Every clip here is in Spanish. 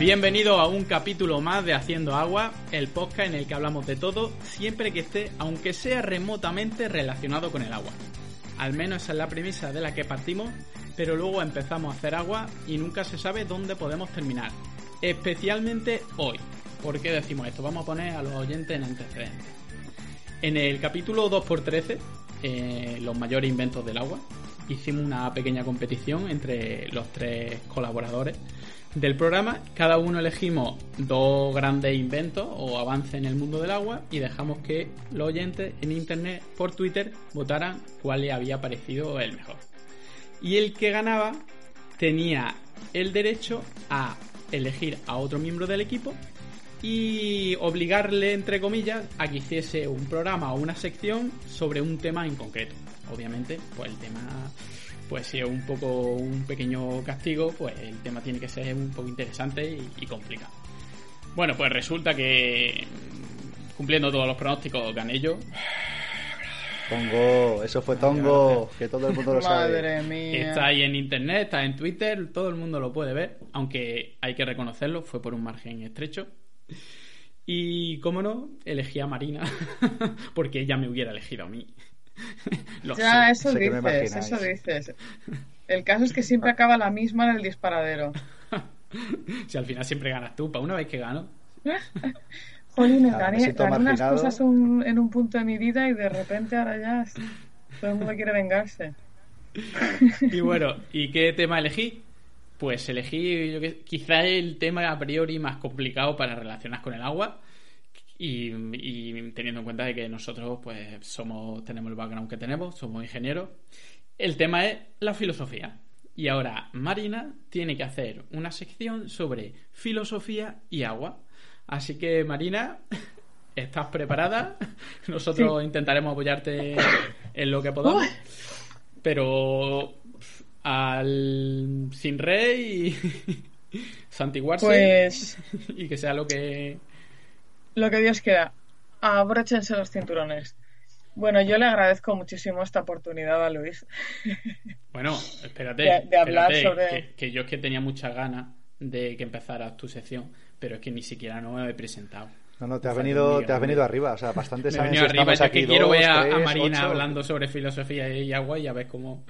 Bienvenido a un capítulo más de Haciendo Agua, el podcast en el que hablamos de todo, siempre que esté, aunque sea remotamente relacionado con el agua. Al menos esa es la premisa de la que partimos, pero luego empezamos a hacer agua y nunca se sabe dónde podemos terminar. Especialmente hoy. ¿Por qué decimos esto? Vamos a poner a los oyentes en antecedentes. En el capítulo 2x13, eh, los mayores inventos del agua, hicimos una pequeña competición entre los tres colaboradores del programa. Cada uno elegimos dos grandes inventos o avances en el mundo del agua y dejamos que los oyentes en internet por Twitter votaran cuál le había parecido el mejor. Y el que ganaba tenía el derecho a elegir a otro miembro del equipo y obligarle, entre comillas, a que hiciese un programa o una sección sobre un tema en concreto. Obviamente, pues el tema pues si es un poco un pequeño castigo, pues el tema tiene que ser un poco interesante y, complicado. Bueno, pues resulta que mm, cumpliendo todos los pronósticos gané yo. Tongo, eso fue Tongo, que todo el mundo lo sabe. Madre mía. Está ahí en internet, está en Twitter, todo el mundo lo puede ver, aunque hay que reconocerlo, fue por un margen estrecho. Y, cómo no, elegí a Marina, porque ella me hubiera elegido a mí. Lo Ya, sé. eso dices, eso dices. El caso es que siempre acaba la misma en el disparadero. Si al final siempre ganas tú, para una vez que gano. Jolín, gané, gané unas cosas un- en un punto de mi vida y de repente ahora ya todo el mundo quiere vengarse. Y bueno, ¿y qué tema elegí? Pues elegí yo que, quizá el tema a priori más complicado para relacionar con el agua. Y, y teniendo en cuenta de que nosotros pues somos tenemos el background que tenemos, somos ingenieros. El tema es la filosofía. Y ahora Marina tiene que hacer una sección sobre filosofía y agua. Así que Marina, ¿estás preparada? Nosotros intentaremos apoyarte en lo que podamos. Pero al sin rey y santiguarse Pues y que sea lo que lo que Dios quiera, abróchense los cinturones. Bueno, yo le agradezco muchísimo esta oportunidad a Luis. bueno espérate, De- de hablar espérate, sobre- que, que yo es que tenía muchas ganas de que empezaras tu sección pero es que ni siquiera no me he presentado No, no, te has venido, te has venido arriba, o sea, bastante venido si arriba estamos aquí que quiero dos, ver a, Marina ocho. hablando sobre filosofía y agua y a ver cómo,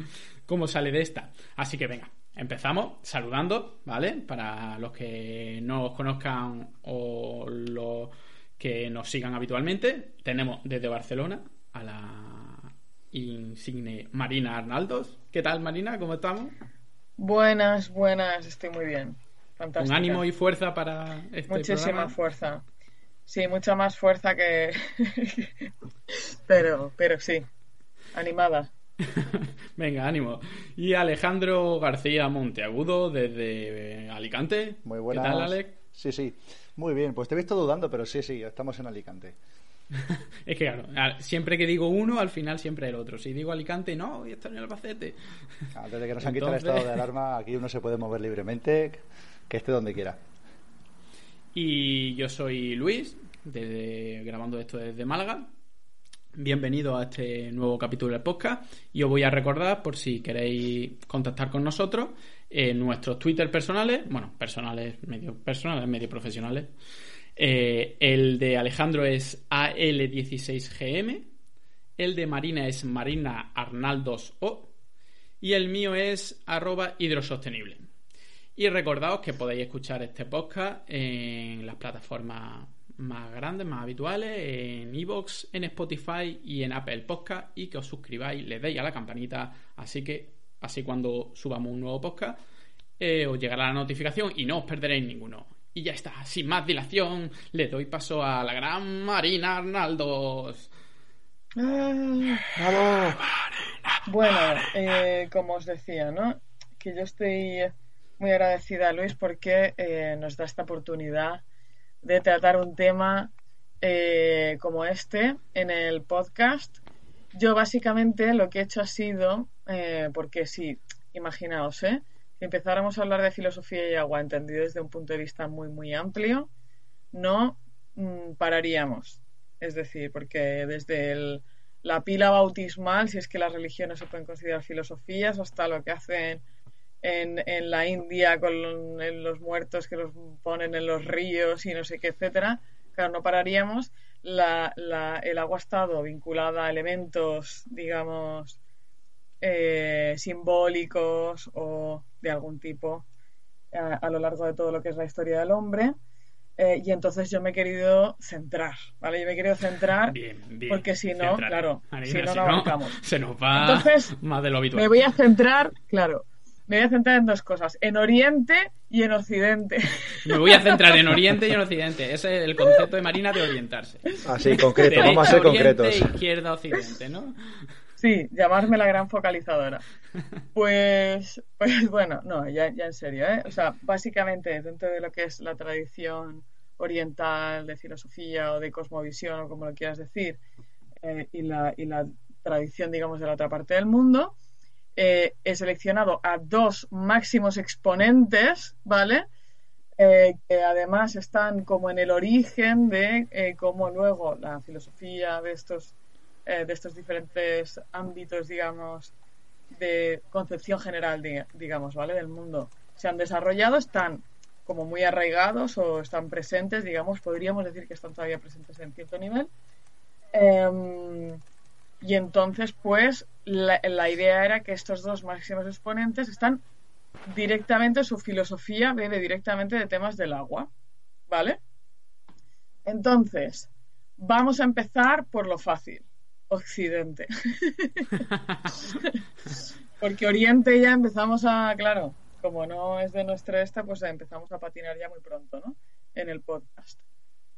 cómo sale de esta. Así que venga, empezamos saludando, ¿vale? Para los que no os conozcan o los que nos sigan habitualmente, tenemos desde Barcelona a la insigne Marina Arnaldos. ¿Qué tal, Marina? ¿Cómo estamos? Buenas, buenas, estoy muy bien. Fantástico. Un ánimo y fuerza para este Muchísima programa. fuerza. Sí, mucha más fuerza que. pero, pero sí. Animada. Venga, ánimo. Y Alejandro García Monteagudo desde Alicante. Muy buenas. ¿Qué tal, Alex? Sí, sí. Muy bien, pues te he visto dudando, pero sí, sí, estamos en Alicante. Es que claro, siempre que digo uno, al final siempre el otro. Si digo Alicante, no, y está en Albacete. Antes de que nos han quitado el estado de alarma, aquí uno se puede mover libremente, que esté donde quiera. Y yo soy Luis, desde, grabando esto desde Málaga. Bienvenido a este nuevo capítulo del podcast. Y os voy a recordar, por si queréis contactar con nosotros, en nuestros Twitter personales, bueno, personales, medio personales, medio profesionales. Eh, el de Alejandro es AL16GM. El de Marina es Marina Arnaldos O. Y el mío es arroba hidrosostenible. Y recordaos que podéis escuchar este podcast en las plataformas más grandes, más habituales, en Evox, en Spotify y en Apple Podcast y que os suscribáis, le deis a la campanita, así que así cuando subamos un nuevo podcast eh, os llegará la notificación y no os perderéis ninguno. Y ya está, sin más dilación, le doy paso a la gran Marina Arnaldos. Ah. Bueno, eh, como os decía, ¿no? Que yo estoy muy agradecida a Luis porque eh, nos da esta oportunidad de tratar un tema eh, como este en el podcast. Yo básicamente lo que he hecho ha sido, eh, porque sí, imaginaos, ¿eh? Si empezáramos a hablar de filosofía y agua entendido desde un punto de vista muy, muy amplio, no mm, pararíamos. Es decir, porque desde la pila bautismal, si es que las religiones se pueden considerar filosofías, hasta lo que hacen en, en la India con en los muertos que los ponen en los ríos y no sé qué, etcétera, claro, no pararíamos. La, la, el agua ha estado vinculada a elementos, digamos, eh, simbólicos o de algún tipo a, a, lo largo de todo lo que es la historia del hombre. Eh, y entonces yo me he querido centrar, ¿vale? Yo me he querido centrar Bien, bien. porque si no, claro, Marina, si no, si no. Se nos va Entonces, más de lo habitual. Me voy a centrar, claro, me voy a centrar en dos cosas, en Oriente y en Occidente. Me voy a centrar en Oriente y en Occidente. Ese es el concepto de Marina de orientarse. Así, concreto, Derecha, vamos a ser oriente, concretos. izquierda, occidente, ¿no? Sí, llamarme la gran focalizadora. Pues, pues bueno, no, ya, ya en serio, ¿eh? O sea, básicamente dentro de lo que es la tradición oriental de filosofía o de cosmovisión o como lo quieras decir, eh, y, la, y la tradición, digamos, de la otra parte del mundo, eh, he seleccionado a dos máximos exponentes, ¿vale? Eh, que además están como en el origen de eh, cómo luego la filosofía de estos, de estos diferentes ámbitos, digamos, de concepción general, di- digamos, ¿vale? Del mundo se han desarrollado, están como muy arraigados o están presentes, digamos, podríamos decir que están todavía presentes en cierto nivel. Em, y entonces, pues, la, la idea era que estos dos máximos exponentes están directamente, su filosofía bebe directamente de temas del agua, ¿vale? Entonces, vamos a empezar por lo fácil, Occidente. Porque Oriente ya empezamos a, claro, como no es de nuestra esta, pues empezamos a patinar ya muy pronto, ¿no? En el podcast.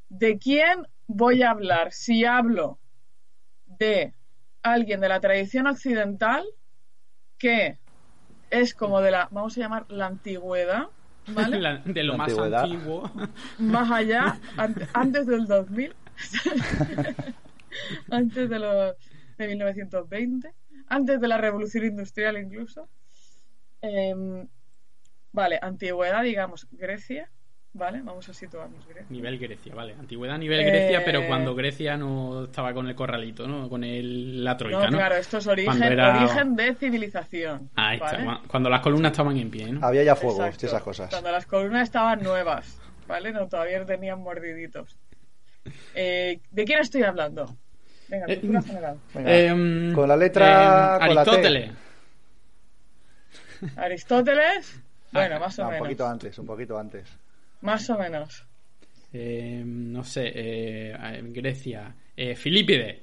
¿De quién voy a hablar? Si hablo de alguien de la tradición occidental que es como de la, vamos a llamar la antigüedad, ¿vale? La- de lo La más antigüedad. antiguo. Más allá, ante- antes del 2000, antes de, los, de 1920, antes de la revolución industrial incluso. Em, vale, antigüedad, digamos, Grecia, ¿vale? Vamos a situarnos Grecia. Nivel Grecia, vale. Antigüedad, nivel Eh, Grecia, pero cuando Grecia no estaba con el corralito, ¿no? Con el, la troika, No, ¿no? claro, esto es origen, era- origen de civilización. Ahí está, cuando las columnas estaban en pie, ¿no? Había ya fuego Exacto. esas cosas. Cuando las columnas estaban nuevas, ¿vale? No, todavía tenían mordiditos. Eh, ¿De quién estoy hablando? Venga, Eh, cultura general. Venga, Em, con la letra- em, con la T. Aristóteles. Aristóteles, bueno, Ah, más o No, un menos. poquito antes, un poquito antes. Más o menos. Em, no sé, eh, Grecia. Eh, Filípides.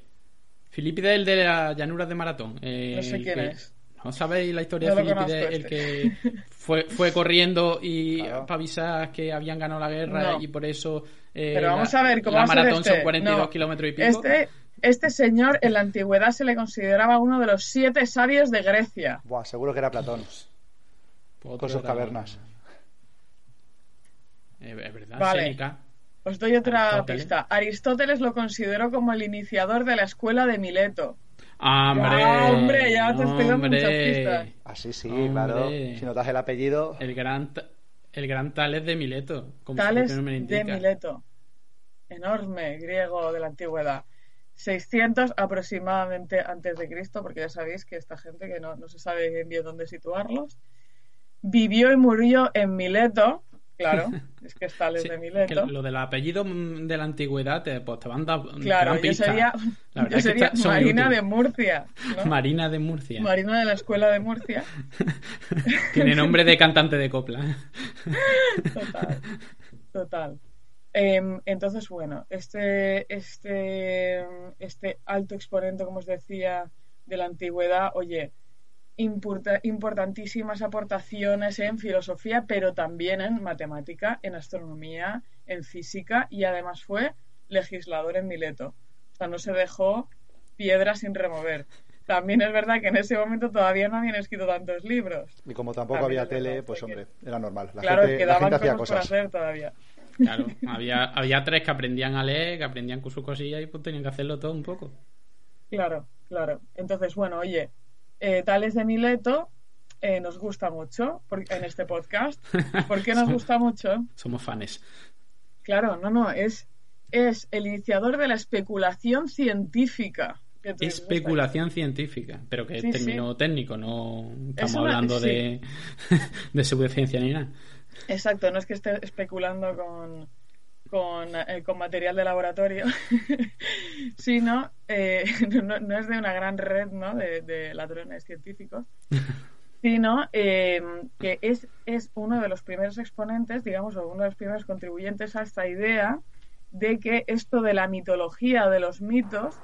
Filípides, el de las llanuras de Maratón. eh, No sé quién que- es. ¿No sabéis la historia No de conozco El este. que fue, fue corriendo y Claro. para avisar que habían ganado la guerra No. y por eso eh, Pero vamos la, a ver, ¿cómo la va a ser maratón este? son 42 No. kilómetros y pico. Este, este señor en la antigüedad se le consideraba uno de los siete sabios de Grecia. Buah, seguro que era Platón, Otro con sus cavernas. Es verdad, Vale. Séneca. Os doy otra Aristóteles. pista. Aristóteles lo consideró como el iniciador de la escuela de Mileto. ¡Hombre! Ya, hombre, ya te estoy dando muchas pistas. Así sí, Hombre. claro. Si notas el apellido, El gran, el gran Tales de Mileto. Como Tales de. Mileto. Enorme griego de la antigüedad. 600 aproximadamente antes de Cristo, porque ya sabéis que esta gente que no, no se sabe bien bien dónde situarlos, vivió y murió en Mileto, claro, es que es Tales Sí, de que Mileto. lo del apellido mm, de la antigüedad te, pues, te van da- te Claro, yo sería, La es que está- Marina de Murcia, ¿no? Marina de Murcia. Marina de la escuela de Murcia. Tiene nombre de cantante de copla. Total, total. Em, entonces, bueno, este, este, este alto exponente, como os decía, de la antigüedad, oye, importantísimas aportaciones en filosofía, pero también en matemática, en astronomía, en física, y además fue legislador en Mileto. O sea, no se dejó piedra sin remover. También es verdad que en ese momento todavía no habían escrito tantos libros. y como tampoco También había tele, pues que- hombre, era normal. La claro, gente, la quedaban gente hacía cosas por hacer todavía. Claro, había, había tres que aprendían a leer, que aprendían con sus cosillas y pues tenían que hacerlo todo un poco. Claro, claro. Entonces, bueno, oye, eh, Tales de Mileto eh, nos gusta mucho en este podcast. ¿Por qué nos Somos- gusta mucho? Somos fans. Claro, no, no, es, es el iniciador de la especulación científica, Especulación científica, pero que es término técnico, no estamos hablando de, de pseudociencia ni nada. Exacto, no es que esté especulando con, con, eh, con material de laboratorio, sino eh, no, es de una gran red ¿no? de, ladrones científicos, sino eh, que es, es uno de los primeros exponentes, digamos, o uno de los primeros contribuyentes a esta idea de que esto de la mitología, de los mitos,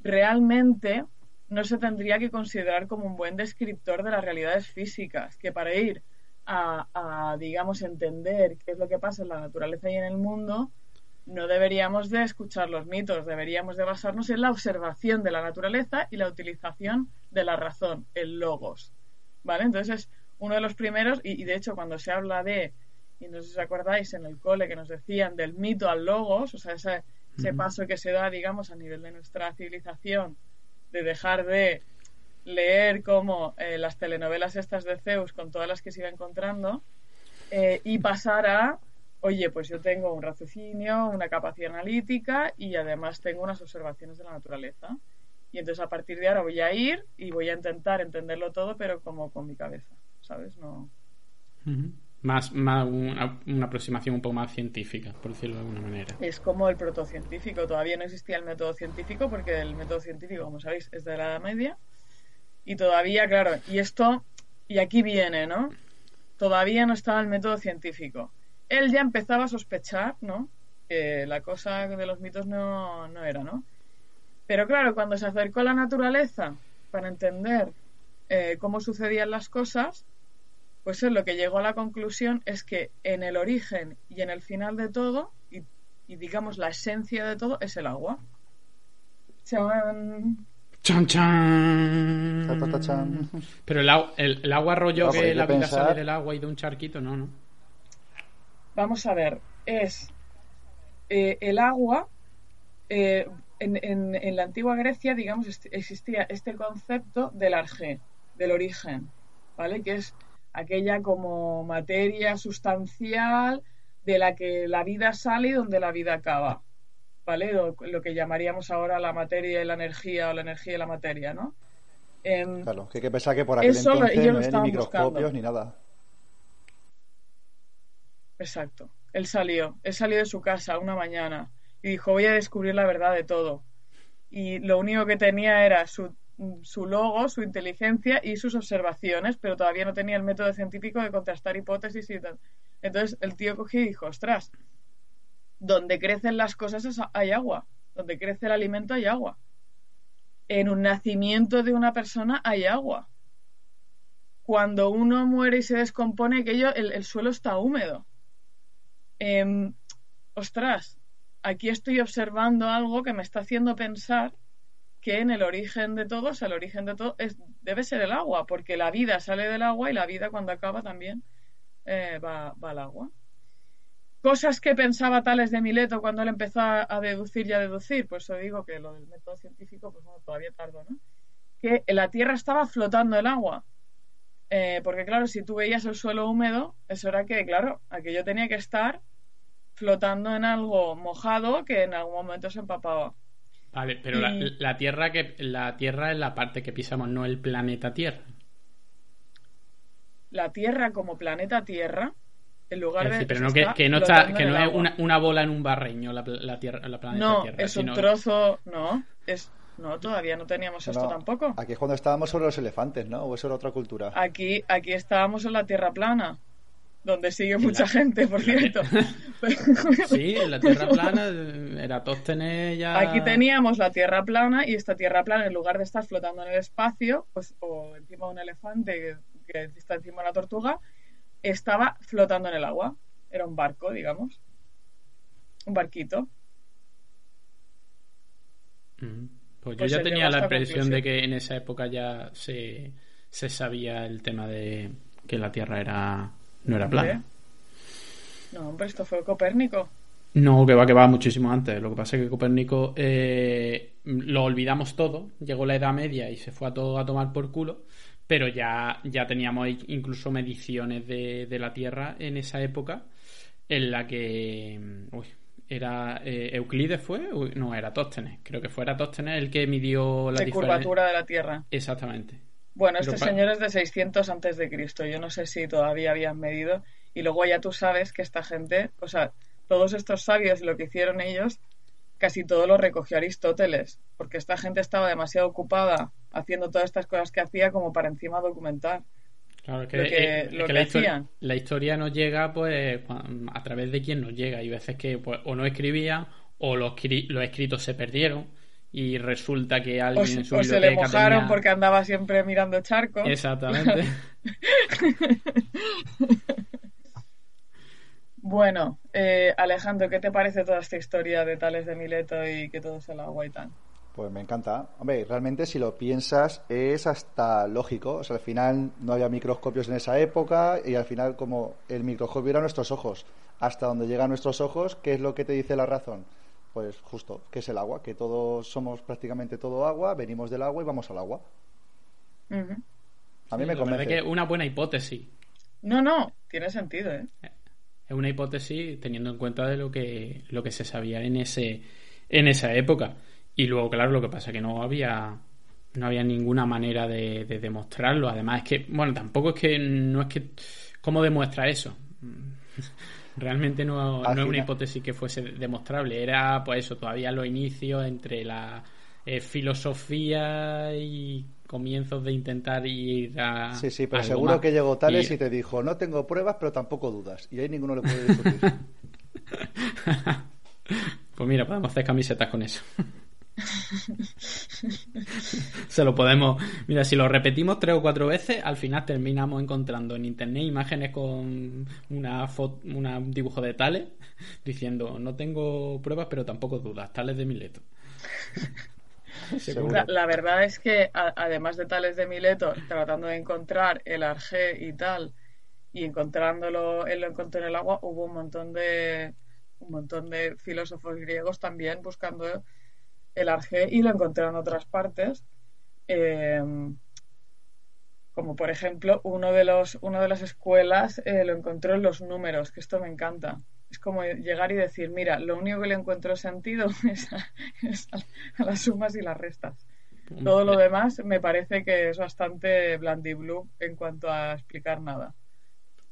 realmente no se tendría que considerar como un buen descriptor de las realidades físicas, que para ir a, digamos, entender qué es lo que pasa en la naturaleza y en el mundo, no deberíamos de escuchar los mitos, deberíamos de basarnos en la observación de la naturaleza y la utilización de la razón, el logos. ¿Vale? Entonces es uno de los primeros, y, de hecho cuando se habla de, y no sé si os acordáis en el cole que nos decían del mito al logos, o sea, ese, ese paso que se da, digamos, a nivel de nuestra civilización, de dejar de leer como eh, las telenovelas estas de Zeus con todas las que se iba encontrando eh, y pasar a, oye, pues yo tengo un raciocinio, una capacidad analítica y además tengo unas observaciones de la naturaleza. Y entonces a partir de ahora voy a ir y voy a intentar entenderlo todo, pero como con mi cabeza, ¿sabes? No. Más, más una, una, aproximación un poco más científica, por decirlo de alguna manera. Es como el protocientífico. Todavía no existía el método científico porque el método científico, como sabéis, es de la Edad Media y todavía, claro, y esto, y aquí viene, ¿no? Todavía no estaba el método científico. Él ya empezaba a sospechar, ¿no? Que la cosa de los mitos no, no era, ¿no? Pero claro, cuando se acercó a la naturaleza para entender eh, cómo sucedían las cosas, pues él lo que llegó a la conclusión es que en el origen y en el final de todo, y, digamos la esencia de todo, es el agua. Chan, chan. Pero el, el, agua rollo que la vida sale del agua y de un charquito, no, no. Vamos a ver, es eh, el agua. Eh, en, en, la antigua Grecia, digamos, existía este concepto del arjé, del origen, ¿vale? Que es aquella como materia sustancial de la que la vida sale y donde la vida acaba. ¿Vale? Lo, que llamaríamos ahora la materia y la energía o la energía y la materia, ¿no? Em, claro, que hay que pensar que por aquel entonces no había ni microscopios ni nada. Exacto. Él salió, él salió de su casa una mañana y dijo, voy a descubrir la verdad de todo. Y lo único que tenía era su, su logo, su inteligencia y sus observaciones, pero todavía no tenía el método científico de contrastar hipótesis y tal. Entonces el tío cogió y dijo, ostras, donde crecen las cosas hay agua, donde crece el alimento hay agua. En un nacimiento de una persona hay agua. Cuando uno muere y se descompone, aquello, el, suelo está húmedo. Em, ostras, aquí estoy observando algo que me está haciendo pensar que en el origen de todo, o sea, el origen de todo debe ser el agua, porque la vida sale del agua y la vida cuando acaba también eh, va al agua cosas que pensaba Tales de Mileto cuando él empezó a, deducir y a deducir, pues os digo que lo del método científico, pues bueno, todavía tardo, ¿no? Que la Tierra estaba flotando el agua. Eh, porque claro, si tú veías el suelo húmedo, eso era que, claro, aquello tenía que estar flotando en algo mojado que en algún momento se empapaba. Vale, pero la, la, Tierra que la Tierra es la parte que pisamos, no el planeta Tierra. La Tierra como planeta Tierra en lugar de pero no que, no está que no es una, una, bola en un barreño la, la tierra la planeta no tierra, es un trozo no es no todavía no teníamos esto tampoco. aquí es cuando estábamos sobre los elefantes no o eso era otra cultura. Aquí aquí estábamos en la tierra plana donde sigue mucha gente, por cierto. sí, en la Tierra plana, Eratóstenes ya... Aquí teníamos la Tierra plana y esta Tierra plana, en lugar de estar flotando en el espacio, pues o encima de un elefante que está encima de una tortuga, estaba flotando en el agua. Era un barco, digamos. Un barquito. Pues yo pues ya tenía la impresión de que en esa época ya se, sabía el tema de que la Tierra era no era plana. No, hombre, esto fue Copérnico. No, que va, que va muchísimo antes. Lo que pasa es que Copérnico eh, lo olvidamos todo. Llegó la Edad Media y se fue a todo a tomar por culo pero ya, ya teníamos incluso mediciones de, la Tierra en esa época en la que era eh, Euclides fue, no, era Tóstenes, creo que fuera Tóstenes el que midió la de curvatura de la Tierra. Exactamente. Bueno, este señor es de 600 antes de Cristo. Yo no sé si todavía habían medido. Y luego ya tú sabes que esta gente, o sea, todos estos sabios lo que hicieron ellos, casi todo lo recogió Aristóteles, porque esta gente estaba demasiado ocupada haciendo todas estas cosas que hacía como para encima documentar. Claro, es que, lo que, la, historia, la, historia, nos llega pues a través de quien nos llega. Y veces que pues, o no escribía o los, los escritos se perdieron y resulta que alguien en su o se le mojaron porque andaba siempre mirando charcos. Exactamente. bueno, eh, Alejandro, ¿qué te parece toda esta historia de Tales de Mileto y que todo es el agua y tal? Pues me encanta. Hombre, realmente si lo piensas es hasta lógico. O sea, al final no había microscopios en esa época y al final como el microscopio era nuestros ojos. Hasta donde llegan nuestros ojos, ¿qué es lo que te dice la razón? Pues justo, que es el agua, que todos somos prácticamente todo agua, venimos del agua y vamos al agua. A mí me convence. que una buena hipótesis. No, no, tiene sentido, ¿eh? Es una hipótesis teniendo en cuenta de lo que, lo que se sabía en ese en esa época. Y luego, claro, lo que pasa es que no había no había ninguna manera de, demostrarlo. Además, es que, bueno, tampoco es que no es que. ¿Cómo demuestra eso? Realmente no, no es una hipótesis que fuese demostrable. Era, pues eso, todavía los inicios entre la eh, filosofía y comienzos de intentar ir a. Sí, sí, pero seguro que llegó Tales y... te dijo: No tengo pruebas, pero tampoco dudas. Y ahí ninguno le puede discutir. pues mira, podemos hacer camisetas con eso. Se lo podemos. Mira, si lo repetimos tres o cuatro veces, al final terminamos encontrando en internet imágenes con una foto, un dibujo de Tales diciendo: No tengo pruebas, pero tampoco dudas. Tales de Mileto. la, la, verdad es que, además de Tales de Mileto, tratando de encontrar el arjé y tal, y encontrándolo, él lo encontró en el agua, hubo un montón de un montón de filósofos griegos también buscando el Arge y lo encontré en otras partes. Eh, como por ejemplo, uno de los, una de las escuelas eh, lo encontró en los números, que esto me encanta. Es como llegar y decir, mira, lo único que le encuentro sentido es a, las sumas y las restas. Todo lo demás me parece que es bastante blue en cuanto a explicar nada.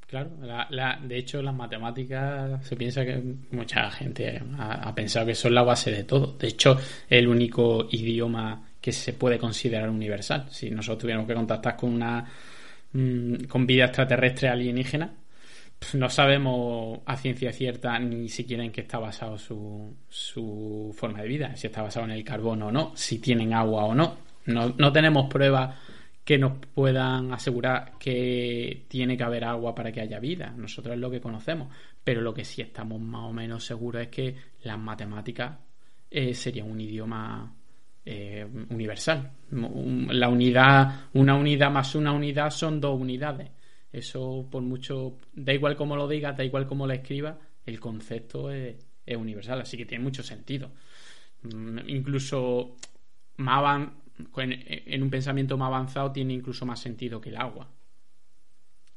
Claro, la, de hecho las matemáticas se piensa que mucha gente ha, pensado que son la base de todo. De hecho, el único idioma que se puede considerar universal. Si nosotros tuviéramos que contactar con una mm, con vida extraterrestre alienígena, no sabemos a ciencia cierta ni siquiera en qué está basado su, su forma de vida, si está basado en el carbono o no, si tienen agua o no. No, no tenemos pruebas que nos puedan asegurar que tiene que haber agua para que haya vida. Nosotros es lo que conocemos, pero lo que sí estamos más o menos seguros es que las matemáticas eh, serían un idioma eh, universal. La unidad, una unidad más una unidad son dos unidades. Eso, por mucho, da igual como lo digas, da igual como lo escribas, el concepto es, es universal, así que tiene mucho sentido. Mm, incluso más, en un pensamiento más avanzado tiene incluso más sentido que el agua.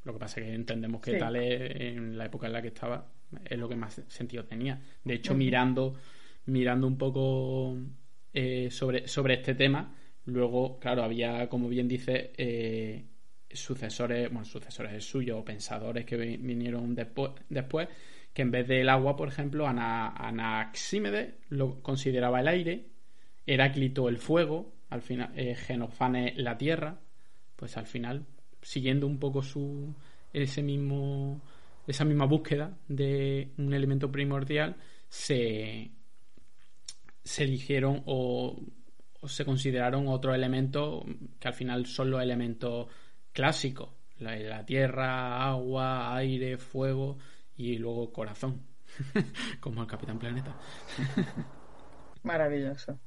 Lo que pasa es que entendemos que tal es, en la época en la que estaba es lo que más sentido tenía. De hecho, mirando, mirando un poco eh, sobre, sobre este tema, luego, claro, había, como bien dice, eh, sucesores, bueno, sucesores suyos o pensadores que vinieron después, que en vez del agua, por ejemplo, Anaxímedes lo consideraba el aire, Heráclito el fuego, al final eh, Genofane la tierra, pues al final, siguiendo un poco su ese mismo esa misma búsqueda de un elemento primordial, se, se eligieron o, se consideraron otros elementos que al final son los elementos clásicos, la, tierra, agua, aire, fuego y luego corazón, como el Capitán Planeta. Maravilloso.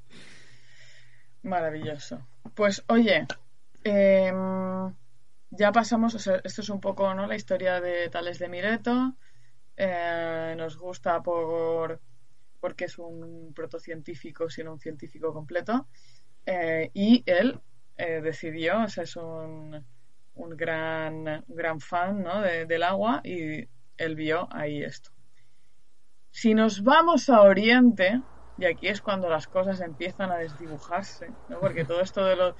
Maravilloso. Pues oye, em, ya pasamos, esto es un poco ¿no? la historia de Tales de Mireto. Eh, nos gusta por porque es un protocientífico, sino un científico completo. Eh, y él eh, decidió, o sea, es un, un gran, gran fan ¿no? del agua y él vio ahí esto. Si nos vamos a Oriente, y aquí es cuando las cosas empiezan a desdibujarse, ¿no? porque todo esto de los,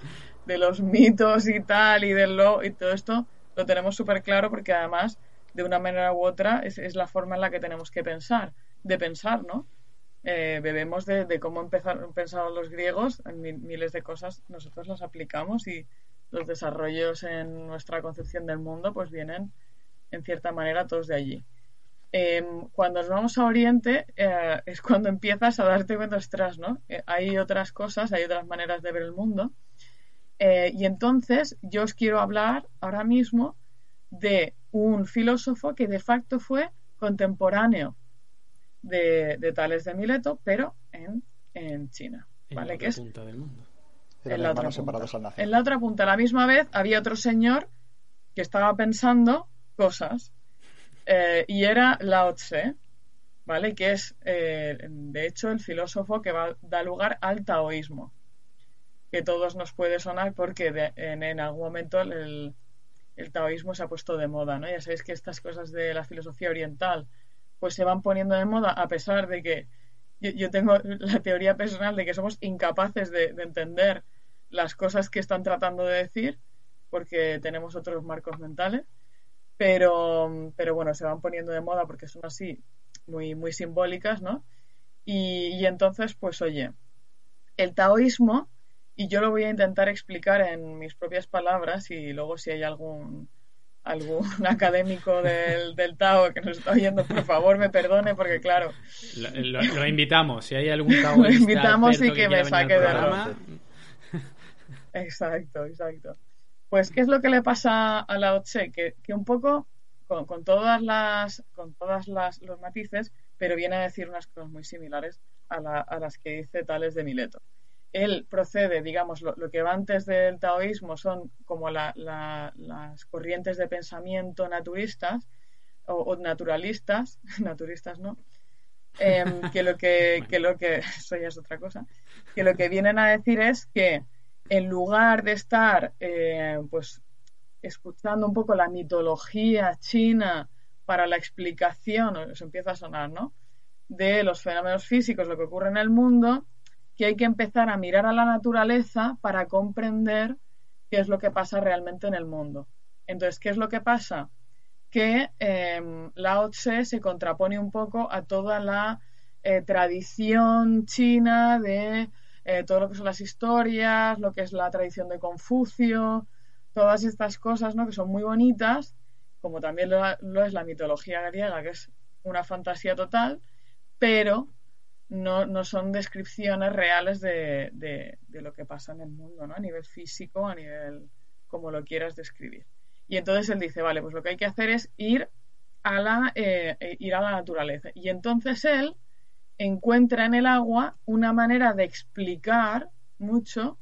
de los mitos y tal, y, del lo, y todo esto lo tenemos súper claro porque además, de una manera u otra, es, es, la forma en la que tenemos que pensar, de pensar, ¿no? Eh, bebemos de, cómo empezaron, pensaron los griegos, en miles de cosas nosotros las aplicamos y los desarrollos en nuestra concepción del mundo pues vienen en cierta manera todos de allí. Eh, cuando nos vamos a Oriente eh, es cuando empiezas a darte cuenta, ostras, ¿no? Eh, hay otras cosas, hay otras maneras de ver el mundo. Eh, y entonces yo os quiero hablar ahora mismo de un filósofo que de facto fue contemporáneo de, de Tales de Mileto, pero en, en China. ¿vale? En que es punta del mundo. En la, otra punta. separados al nacer. en la otra punta. A la misma vez había otro señor que estaba pensando cosas eh, y era Lao Tse, ¿vale? Que es, eh, de hecho, el filósofo que va, da lugar al taoísmo, que todos nos puede sonar porque de, en, en, algún momento el, el, taoísmo se ha puesto de moda, ¿no? Ya sabéis que estas cosas de la filosofía oriental pues se van poniendo de moda a pesar de que yo, yo tengo la teoría personal de que somos incapaces de, de entender las cosas que están tratando de decir porque tenemos otros marcos mentales pero, pero bueno, se van poniendo de moda porque son así muy, muy simbólicas, ¿no? Y, y, entonces, pues oye, el taoísmo, y yo lo voy a intentar explicar en mis propias palabras y luego si hay algún algún académico del, del Tao que nos está oyendo, por favor me perdone porque claro... Lo, lo, lo invitamos, si hay algún taoísta Lo invitamos y que, que me saque de programa... Exacto, exacto. Pues, ¿qué es lo que le pasa a Lao Tse? Que, que un poco, con, con, todas las, con todas las, los matices, pero viene a decir unas cosas muy similares a, la, a las que dice Tales de Mileto. Él procede, digamos, lo, lo, que va antes del taoísmo son como la, la, las corrientes de pensamiento naturistas o, o naturalistas, naturistas no, eh, que lo que, que lo que, eso ya es otra cosa, que lo que vienen a decir es que en lugar de estar eh, pues escuchando un poco la mitología china para la explicación, os empieza a sonar, ¿no? De los fenómenos físicos, lo que ocurre en el mundo, que hay que empezar a mirar a la naturaleza para comprender qué es lo que pasa realmente en el mundo. Entonces, ¿qué es lo que pasa? Que eh, Lao Tse se contrapone un poco a toda la eh, tradición china de eh, todo lo que son las historias, lo que es la tradición de Confucio, todas estas cosas, ¿no? Que son muy bonitas, como también lo, es la mitología griega, que es una fantasía total, pero no, no son descripciones reales de, de, de, lo que pasa en el mundo, ¿no? A nivel físico, a nivel como lo quieras describir. Y entonces él dice, vale, pues lo que hay que hacer es ir a la, eh, ir a la naturaleza. Y entonces él encuentra en el agua una manera de explicar mucho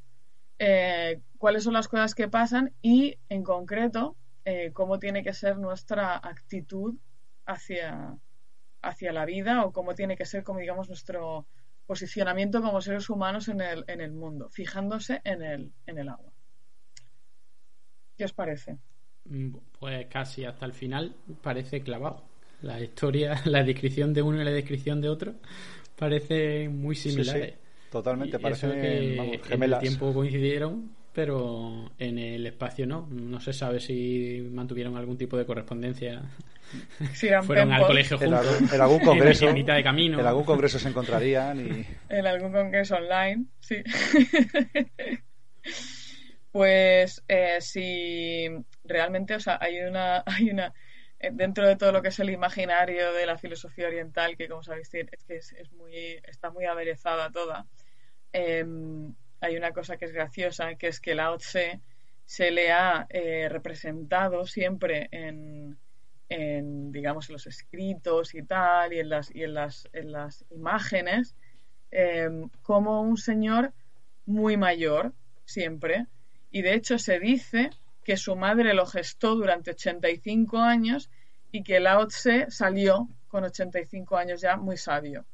eh, cuáles son las cosas que pasan y, en concreto, eh, cómo tiene que ser nuestra actitud hacia, hacia la vida o cómo tiene que ser, como digamos, nuestro posicionamiento como seres humanos en el, en el mundo, fijándose en el, en el agua. ¿Qué os parece? Pues casi hasta el final parece clavado la historia, la descripción de uno y la descripción de otro parecen muy similares. Sí, sí. Totalmente, parece que vamos, gemelas. En el tiempo coincidieron, pero en el espacio no. No se sabe si mantuvieron algún tipo de correspondencia. Sí, Fueron al colegio juntos. En, algún, en algún congreso. en mitad de camino. En algún congreso se encontrarían y. En algún congreso online, sí. pues eh, si realmente, o sea, hay una, hay una dentro de todo lo que es el imaginario de la filosofía oriental, que como sabéis es que es, muy, está muy aderezada toda, eh, hay una cosa que es graciosa, que es que Lao Tse se le ha eh, representado siempre en, digamos, en los escritos y tal, y en las, y en las, en las imágenes, eh, como un señor muy mayor, siempre, y de hecho se dice que su madre lo gestó durante 85 años y que Lao Tse salió con 85 años ya muy sabio.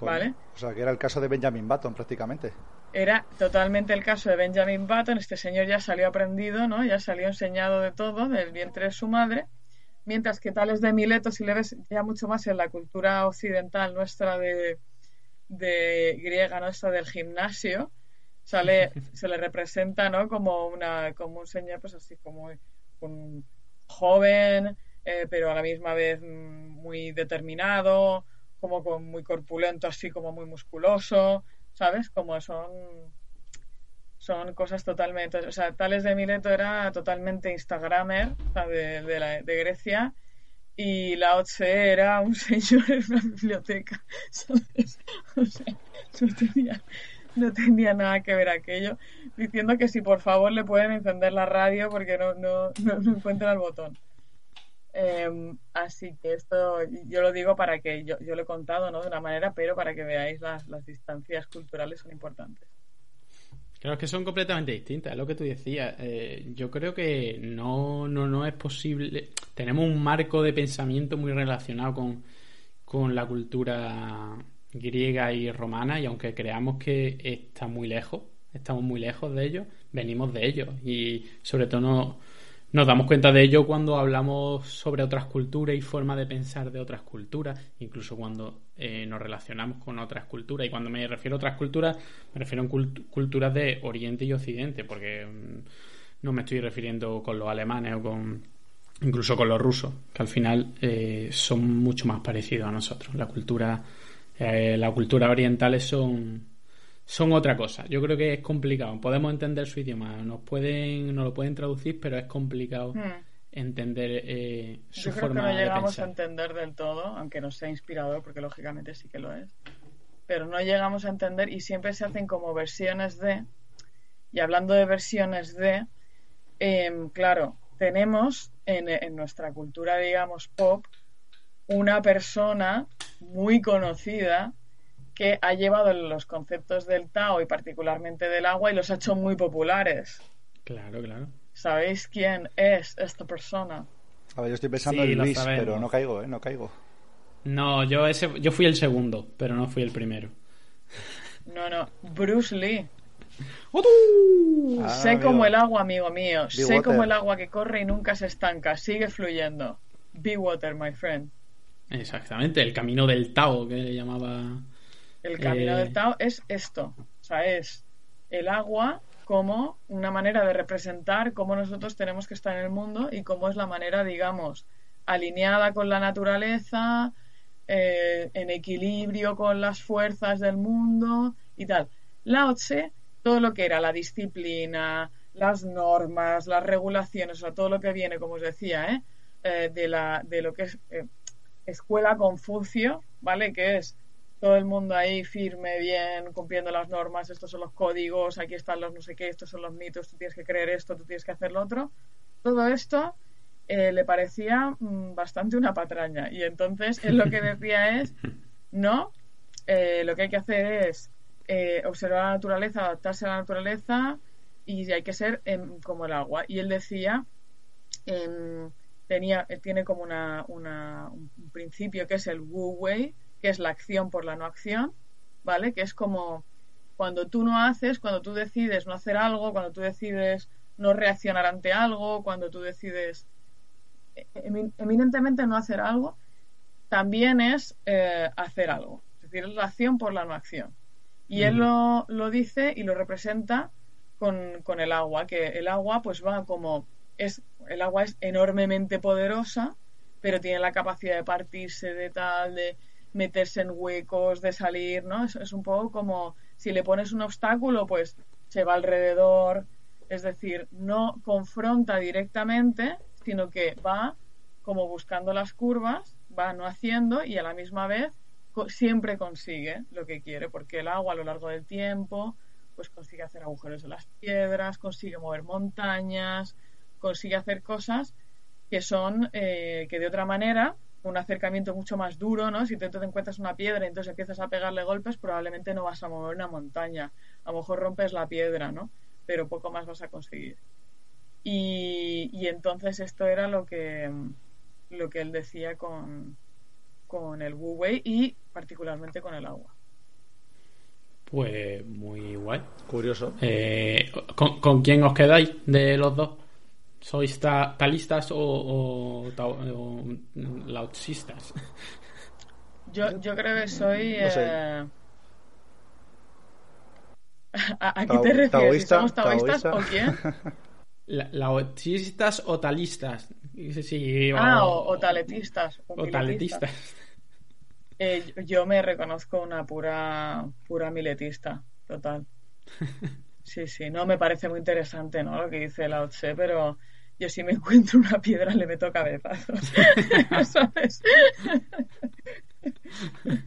¿Vale? O sea, que era el caso de Benjamin Button prácticamente. Era totalmente el caso de Benjamin Button. Este señor ya salió aprendido, ¿no? Ya salió enseñado de todo, del vientre de su madre. Mientras que Tales de Mileto, si le ves ya mucho más en la cultura occidental nuestra de, de griega, ¿no? Esta del gimnasio, sale, se le representa, ¿no? Como una, como un señor, pues así como un joven, eh, pero a la misma vez mm, muy determinado, como muy corpulento, así como muy musculoso, ¿sabes? Como son son cosas totalmente, o sea, Tales de Mileto era totalmente instagramer de, de, Grecia y Lao Tse era un señor en una biblioteca, ¿sabes? O sea, no tenía, no tenía nada que ver aquello, diciendo que si por favor le pueden encender la radio porque no, no, no, encuentran el botón. Em, así que esto yo lo digo para que yo, yo lo he contado ¿no? de una manera, pero para que veáis las, las distancias culturales son importantes. Claro, es que son completamente distintas, es lo que tú decías. Eh, yo creo que no, no, no es posible. Tenemos un marco de pensamiento muy relacionado con, con la cultura griega y romana y aunque creamos que está muy lejos, estamos muy lejos de ellos, venimos de ellos y sobre todo no, nos damos cuenta de ello cuando hablamos sobre otras culturas y formas de pensar de otras culturas, incluso cuando eh, nos relacionamos con otras culturas. Y cuando me refiero a otras culturas, me refiero a culturas de Oriente y Occidente, porque mm, no me estoy refiriendo con los alemanes o con incluso con los rusos, que al final eh, son mucho más parecidos a nosotros. La cultura eh, las culturas orientales son, son otra cosa. Yo creo que es complicado. Podemos entender su idioma, nos pueden, nos lo pueden traducir, pero es complicado hmm. entender eh, su Yo creo que no llegamos a entender del todo, aunque nos sea inspirador, porque lógicamente sí que lo es. Pero no llegamos a entender y siempre se hacen como versiones de. Y hablando de versiones de, em, claro, tenemos en, en nuestra cultura, digamos, pop, una persona muy conocida que ha llevado los conceptos del Tao y particularmente del agua y los ha hecho muy populares. Claro, claro. ¿Sabéis quién es esta persona? A ver, yo estoy pensando en Luis, pero no caigo, ¿eh? No caigo. No, yo, ese, yo fui el segundo, pero no fui el primero. No, no, Bruce Lee. Ah, sé como el agua, amigo mío. sé como el agua que corre y nunca se estanca. Sigue fluyendo. Be water, my friend. Exactamente, el camino del Tao que le llamaba. El camino del eh, Tao es esto, o sea, es el agua como una manera de representar cómo nosotros tenemos que estar en el mundo y cómo es la manera, digamos, alineada con la naturaleza, eh, en equilibrio con las fuerzas del mundo y tal. Lao Tse, todo lo que era la disciplina, las normas, las regulaciones, o sea, todo lo que viene, como os decía, ¿eh? eh de, la, de lo que es escuela Confucio, ¿vale? Que es todo el mundo ahí firme, bien, cumpliendo las normas, estos son los códigos, aquí están los no sé qué, estos son los mitos, tú tienes que creer esto, tú tienes que hacer lo otro. Todo esto eh, le parecía mm, bastante una patraña. Y entonces él lo que decía es, no, eh, lo que hay que hacer es eh, observar la naturaleza, adaptarse a la naturaleza y hay que ser em, como el agua. Y él decía, em, tenía, tiene como una, un principio que es el Wu Wei, que es la acción por la no acción, ¿vale? Que es como cuando tú no haces, cuando tú decides no hacer algo, cuando tú decides no reaccionar ante algo, cuando tú decides eh, eminentemente no hacer algo, también es eh, hacer algo. Es decir, es la acción por la no acción. Y él lo, lo, dice y lo representa con, con el agua, que el agua pues va como es, el agua es enormemente poderosa, pero tiene la capacidad de partirse, de tal, de meterse en huecos, de salir, ¿no? Es, es un poco como si le pones un obstáculo, pues se va alrededor, es decir, no confronta directamente, sino que va como buscando las curvas, va no haciendo y a la misma vez siempre consigue lo que quiere, porque el agua a lo largo del tiempo pues consigue hacer agujeros en las piedras, consigue mover montañas, consigue hacer cosas que son, eh, que de otra manera, un acercamiento mucho más duro, ¿no? Si tú te encuentras una piedra y entonces empiezas a pegarle golpes, probablemente no vas a mover una montaña. A lo mejor rompes la piedra, ¿no? Pero poco más vas a conseguir. Y, y entonces esto era lo que, lo que él decía con, con el Wu Wei y particularmente con el agua. Pues muy guay. Curioso. Eh, ¿con, ¿Con quién os quedáis de los dos? ¿Sois talistas o, o, laotsistas? Yo, yo creo que soy... Eh, ¿A, qué te refieres? ¿Somos taoístas o quién? laotsistas o talistas. Sí, ah, o, taletistas. O, taletistas. Eh, yo me reconozco una pura, pura miletista, total. Sí, sí, no, me parece muy interesante, ¿no? Lo que dice Lao Tse, pero yo si me encuentro una piedra le meto cabezazos, ¿sabes?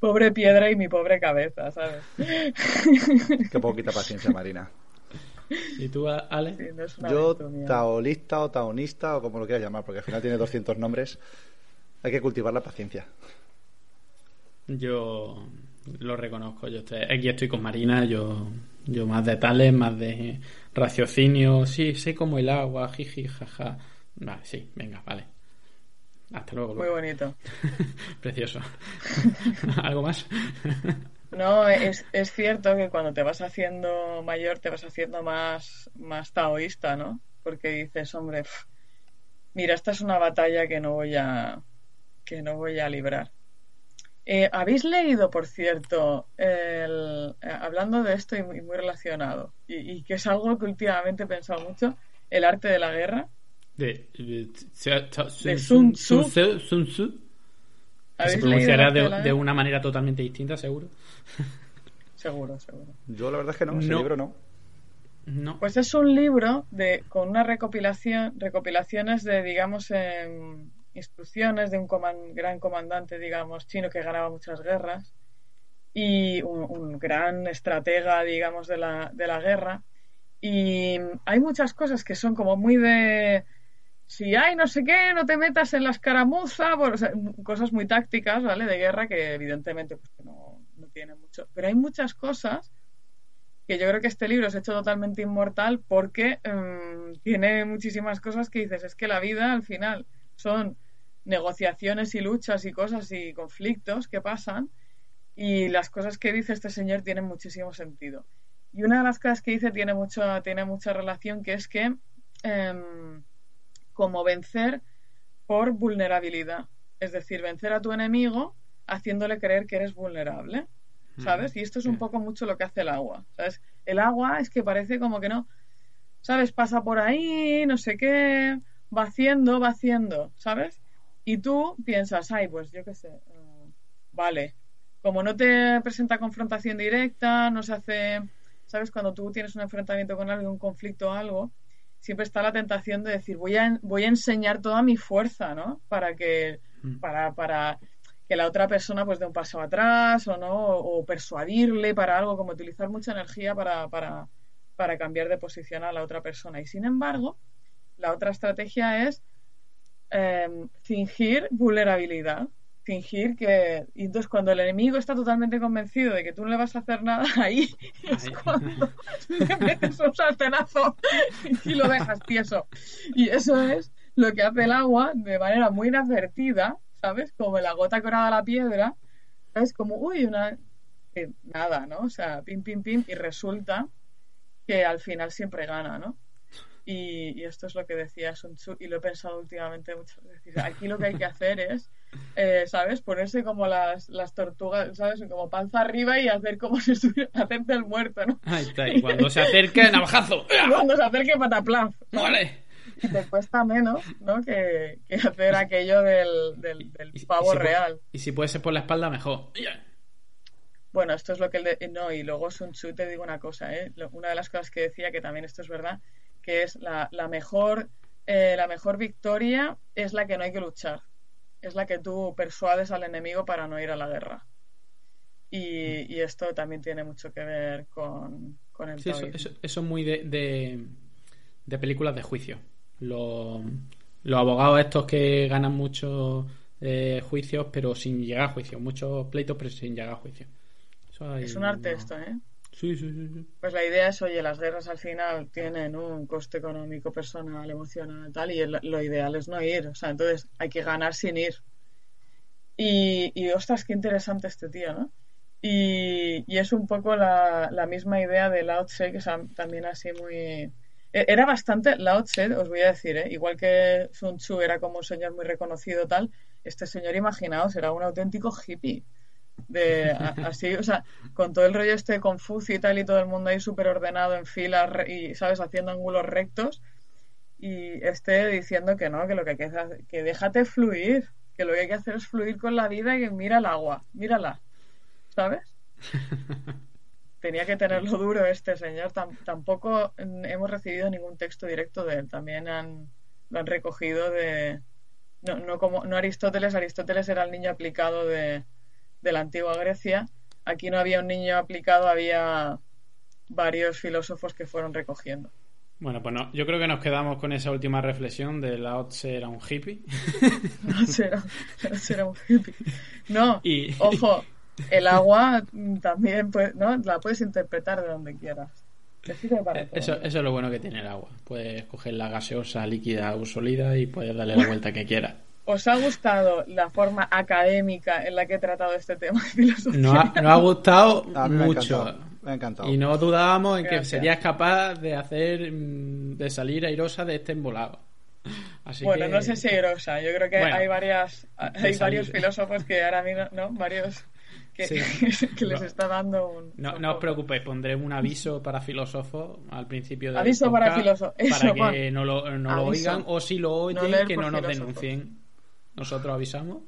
pobre piedra y mi pobre cabeza, ¿sabes? Qué poquita paciencia, Marina. ¿Y tú, Ale? Yo, taolista o taonista, o como lo quieras llamar, porque al final tiene 200 nombres. Hay que cultivar la paciencia. Yo lo reconozco. Yo estoy, aquí estoy con Marina. Yo, yo más de tales, más de raciocinio. Sí, sé como el agua, jiji, jaja. Vale, sí, venga, vale. Hasta luego. Muy bonito. Precioso. ¿Algo más? no, es, es cierto que cuando te vas haciendo mayor te vas haciendo más, más taoísta, ¿no? Porque dices, hombre, mira, esta es una batalla que no voy a que no voy a librar. Eh, ¿Habéis leído, por cierto, el, eh, hablando de esto y muy, relacionado, y, que es algo que últimamente he pensado mucho, el arte de la guerra? De, Sun Tzu. Se pronunciará de, una manera totalmente distinta, seguro. seguro, seguro. Yo la verdad es que no, ese libro no. No. Pues es un libro de, con una recopilación, recopilaciones de, digamos, en, instrucciones de un gran comandante, digamos, chino que ganaba muchas guerras y un, gran estratega, digamos, de la, de la guerra. Y hay muchas cosas que son como muy de si hay no sé qué, no te metas en la escaramuza, cosas muy tácticas, ¿vale? De guerra que evidentemente pues, no, no tiene mucho. Pero hay muchas cosas que yo creo que este libro es hecho totalmente inmortal porque em, tiene muchísimas cosas que dices, es que la vida al final son negociaciones y luchas y cosas y conflictos que pasan y las cosas que dice este señor tienen muchísimo sentido. Y una de las cosas que dice tiene, mucho, tiene mucha relación, que es que em, como vencer por vulnerabilidad. Es decir, vencer a tu enemigo haciéndole creer que eres vulnerable. ¿Sabes? Y esto es un poco mucho lo que hace el agua. ¿Sabes? El agua es que parece como que no. ¿Sabes? Pasa por ahí, no sé qué, va haciendo, va haciendo, ¿sabes? Y tú piensas, ay, pues yo qué sé, eh, vale. Como no te presenta confrontación directa, no se hace, ¿sabes? Cuando tú tienes un enfrentamiento con alguien, un conflicto o algo, siempre está la tentación de decir, voy a, voy a enseñar toda mi fuerza, ¿no? Para que, mm. para, para que la otra persona pues dé un paso atrás o no, o, persuadirle para algo, como utilizar mucha energía para, para, para cambiar de posición a la otra persona. Y sin embargo, la otra estrategia es Em, fingir vulnerabilidad. Fingir que. Y entonces, cuando el enemigo está totalmente convencido de que tú no le vas a hacer nada, ahí es cuando le metes un sartenazo y lo dejas tieso. Y eso es lo que hace el agua de manera muy inadvertida, ¿sabes? Como la gota corada a la piedra, es como, uy, una. nada, ¿no? O sea, pim, pim, pim, y resulta que al final siempre gana, ¿no? Y, esto es lo que decía Sun Tzu y lo he pensado últimamente muchas veces. Aquí lo que hay que hacer es, eh, ¿sabes? Ponerse como las, las tortugas, ¿sabes? Como panza arriba y hacer como si estuviera, hacerte el muerto, ¿no? Ahí está, y cuando se acerque, navajazo. cuando se acerque, pataplaf. Vale. Y te cuesta menos, ¿no? Que, que hacer aquello del, del, pavo real. y si puede ser por la espalda, mejor. Bueno, esto es lo que él... De... No, y luego Sun Tzu te digo una cosa, ¿eh? Una de las cosas que decía, que también esto es verdad, que es la, mejor, eh, la mejor victoria es la que no hay que luchar. Es la que tú persuades al enemigo para no ir a la guerra. Y, esto también tiene mucho que ver con, con el sí, eso, eso, es muy de, de, películas de juicio. Los, abogados estos que ganan muchos eh, juicios pero sin llegar a juicio. Muchos pleitos pero sin llegar a juicio. es un arte esto, ¿eh? Pues la idea es, oye, las guerras al final tienen un coste económico, personal, emocional, tal, y lo ideal es no ir. O sea, entonces hay que ganar sin ir. Y, y ostras, qué interesante este tío, ¿no? Y, es un poco la, la, misma idea de Lao Tse, que es también así muy... E- Era bastante Lao Tse, os voy a decir, ¿eh? igual que Sun Tzu era como un señor muy reconocido tal, este señor, imaginaos, era un auténtico hippie. De, así, o sea, con todo el rollo este de Confucio y tal, y todo el mundo ahí súper ordenado en filas y, ¿sabes?, haciendo ángulos rectos, y este diciendo que no, que lo que hay que hacer, que déjate fluir, que lo que hay que hacer es fluir con la vida y que mira el agua, mírala, ¿sabes? Tenía que tenerlo duro este señor. Tam- tampoco hemos recibido ningún texto directo de él. También han, lo han recogido de. No, no como no Aristóteles. Aristóteles era el niño aplicado de, de la antigua Grecia. Aquí no había un niño aplicado, había varios filósofos que fueron recogiendo. Bueno, pues no, yo creo que nos quedamos con esa última reflexión de Lao Tse era un hippie. No será, será un hippie. No, Y- ojo, el agua también puede- ¿no? la puedes interpretar de donde quieras. Eh, Eso, eso es lo bueno que tiene el agua. Puedes coger la gaseosa, líquida o sólida y puedes darle la vuelta que quieras. ¿Os ha gustado la forma académica en la que he tratado este tema de filosofía? Nos ha, nos ha gustado me mucho. encantado. Me ha encantado. Y no dudábamos en que serías capaz de hacer, mm, de salir airosa de este embolado. Así bueno, que- no sé si airosa. Yo creo que Bueno, hay varias, hay varios filósofos que ahora mismo, ¿no? Varios que, Sí. que les No. está dando un. No, no os preocupéis, pondré un aviso para filósofos al principio del Aviso para podcast filósofos, eso, para que no lo, no lo Aviso. oigan o si lo oyen que no nos filósofos. denuncien. Nosotros avisamos.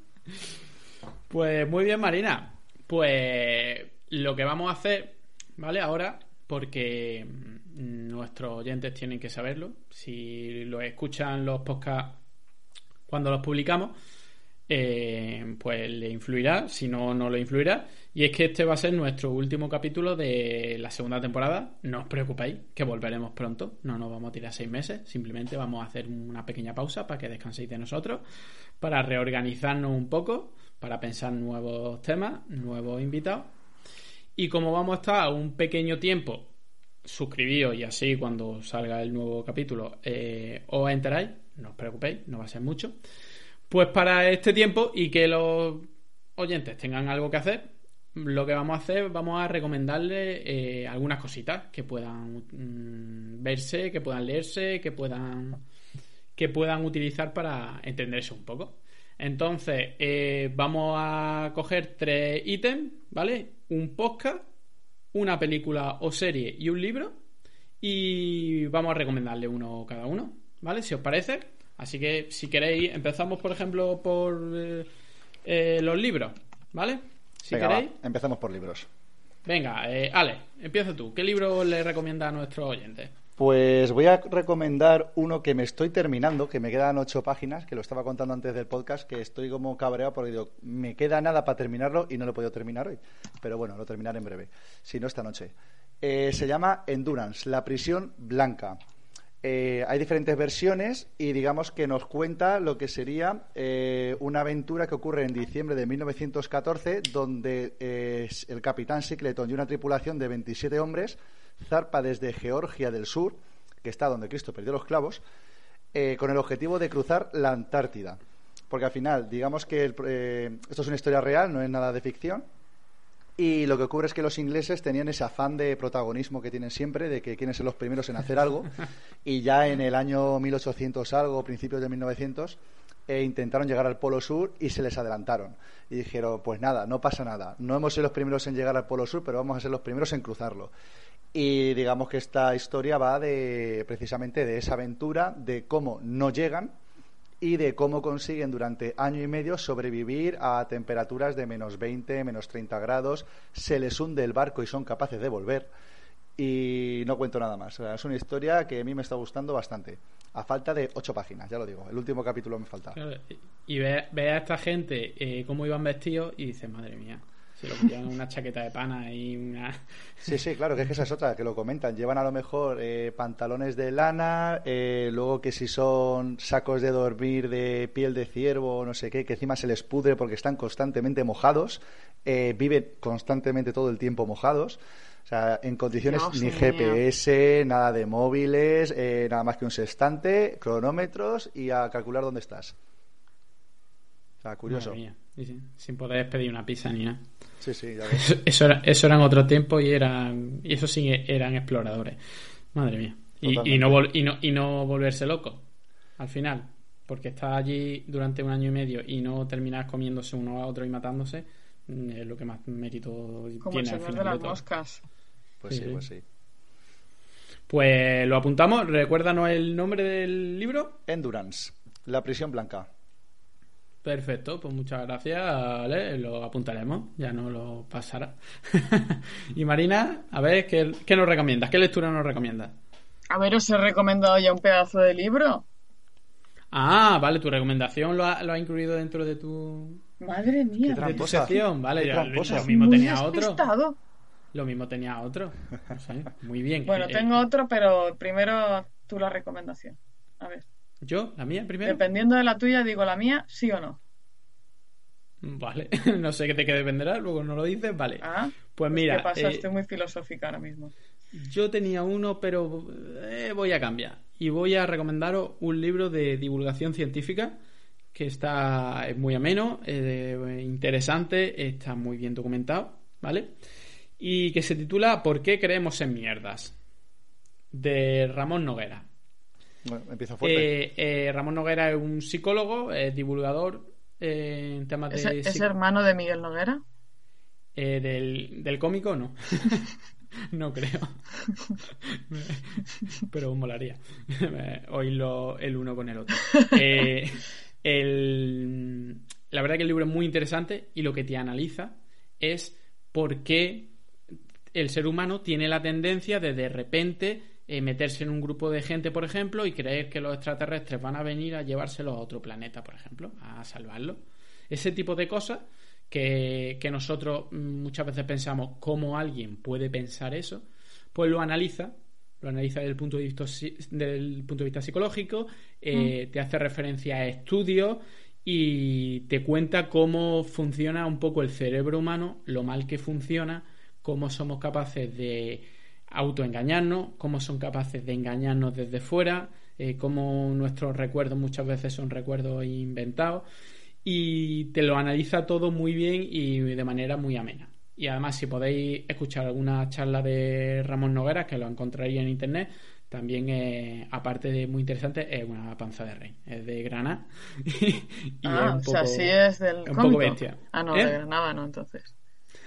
Pues muy bien, Marina. Pues lo que vamos a hacer, ¿vale? Ahora, porque mm, nuestros oyentes tienen que saberlo. Si lo escuchan los podcasts cuando los publicamos, eh, pues le influirá, si no, no le influirá. Y es que este va a ser nuestro último capítulo de la segunda temporada. No os preocupéis, que volveremos pronto. No nos vamos a tirar seis meses, simplemente vamos a hacer una pequeña pausa para que descanséis de nosotros, para reorganizarnos un poco, para pensar nuevos temas, nuevos invitados. Y como vamos a estar un pequeño tiempo suscribíos y así cuando salga el nuevo capítulo eh, os enteráis, no os preocupéis, no va a ser mucho. Pues para este tiempo y que los oyentes tengan algo que hacer, lo que vamos a hacer, vamos a recomendarles eh, algunas cositas que puedan mm, verse, que puedan leerse, que puedan que puedan utilizar para entenderse un poco. Entonces, eh, vamos a coger tres ítems, ¿vale? Un podcast, una película o serie y un libro. Y vamos a recomendarle uno cada uno, ¿vale? Si os parece. Así que si queréis, empezamos por ejemplo por eh, eh, los libros, ¿vale? Si Venga, va, queréis. empezamos por libros. Venga, eh, Ale, empieza tú. ¿Qué libro le recomienda a nuestros oyentes? Pues voy a recomendar uno que me estoy terminando, que me quedan ocho páginas, que lo estaba contando antes del podcast, que estoy como cabreado porque digo, me queda nada para terminarlo y no lo he podido terminar hoy. Pero bueno, lo terminaré en breve, si no esta noche. Eh, se llama Endurance, la prisión blanca. Eh, hay diferentes versiones y digamos que nos cuenta lo que sería eh, una aventura que ocurre en diciembre de 1914 donde eh, el capitán Sickleton y una tripulación de 27 hombres zarpa desde Georgia del Sur, que está donde Cristo perdió los clavos, con el objetivo de cruzar la Antártida. Porque al final, digamos que el, esto es una historia real, no es nada de ficción. Y lo que ocurre es que los ingleses tenían ese afán de protagonismo que tienen siempre, de que quieren ser los primeros en hacer algo. y ya en el año 1800 algo, principios de 1900, eh, intentaron llegar al Polo Sur y se les adelantaron. Y dijeron, pues nada, no pasa nada. No hemos sido los primeros en llegar al Polo Sur, pero vamos a ser los primeros en cruzarlo. Y digamos que esta historia va de precisamente de esa aventura, de cómo no llegan y de cómo consiguen durante año y medio sobrevivir a temperaturas de menos 20, menos 30 grados, se les hunde el barco y son capaces de volver. Y no cuento nada más. Es una historia que a mí me está gustando bastante. A falta de ocho páginas, ya lo digo. El último capítulo me falta. Y ve, ve a esta gente eh, cómo iban vestidos y dices, madre mía, si lo llevan una chaqueta de pana y una... Sí, sí, claro, que es que esa es otra, que lo comentan. Llevan a lo mejor eh, pantalones de lana, eh, luego que si son sacos de dormir de piel de ciervo o no sé qué, que encima se les pudre porque están constantemente mojados, eh, viven constantemente todo el tiempo mojados. O sea, en condiciones Dios ni. GPS, nada de móviles, eh, nada más que un sextante, cronómetros y a calcular dónde estás. O sea, curioso. Madre mía, sí, sí, sin poder pedir una pizza ni nada. Sí, sí, ya ves. Eso, eso, era, eso eran otro tiempo y eran y eso sí eran exploradores. Madre mía. Y, no y, no, y no volverse loco al final. Porque está allí durante un año y medio y no terminas comiéndose uno a otro y matándose, mm, es lo que más mérito Como tiene. el señor de las moscas. Pues sí, pues sí. Pues lo apuntamos. Recuérdanos el nombre del libro. Endurance, La prisión blanca. Perfecto, pues muchas gracias, Ale, lo apuntaremos, ya no lo pasará. y Marina, a ver, ¿qué, ¿qué, nos recomiendas? ¿Qué lectura nos recomiendas? A ver, os he recomendado ya un pedazo de libro. Ah, vale, tu recomendación lo ha, lo ha incluido dentro de tu... Madre mía. De tu sección, vale, ya, lo mismo tenía otro. despistado. Lo mismo tenía otro. No sé, muy bien. Bueno, Eh, tengo otro, pero primero tú la recomendación. A ver. ¿Yo? ¿La mía primero? Dependiendo de la tuya, digo la mía, sí o no. Vale, no sé qué te qué dependerá, luego no lo dices, vale. Ah, Pues mira, ¿Qué pasa? eh, Estoy muy filosófica ahora mismo. Yo tenía uno, pero eh, voy a cambiar. Y voy a recomendaros un libro de divulgación científica que está es muy ameno, eh, interesante, está muy bien documentado, ¿vale? Y que se titula ¿Por qué creemos en mierdas? de Ramón Noguera. Bueno, empiezo fuerte. Eh, eh, Ramón Noguera es un psicólogo, es divulgador eh, en temas ¿Es, de es psic- hermano de Miguel Noguera? eh, del, del cómico, no. no creo. Pero molaría oírlo el uno con el otro. Eh, el- la verdad que el libro es muy interesante y lo que te analiza es por qué el ser humano tiene la tendencia de de repente eh, meterse en un grupo de gente, por ejemplo, y creer que los extraterrestres van a venir a llevárselo a otro planeta, por ejemplo, a salvarlo. Ese tipo de cosas que, que nosotros mm, muchas veces pensamos cómo alguien puede pensar eso, pues lo analiza, lo analiza desde el punto de vista, si- del punto de vista psicológico, eh, te hace referencia a estudios y te cuenta cómo funciona un poco el cerebro humano, lo mal que funciona, cómo somos capaces de autoengañarnos, cómo son capaces de engañarnos desde fuera, eh, cómo nuestros recuerdos muchas veces son recuerdos inventados y te lo analiza todo muy bien y de manera muy amena. Y además, si podéis escuchar alguna charla de Ramón Noguera, que lo encontraréis en internet, también, eh, aparte de muy interesante, es una panza de rey. Es de Granada. y es ah, o sea, sí es del un poco cómico. bestia. Ah, no, ¿Eh? de Granada no, entonces.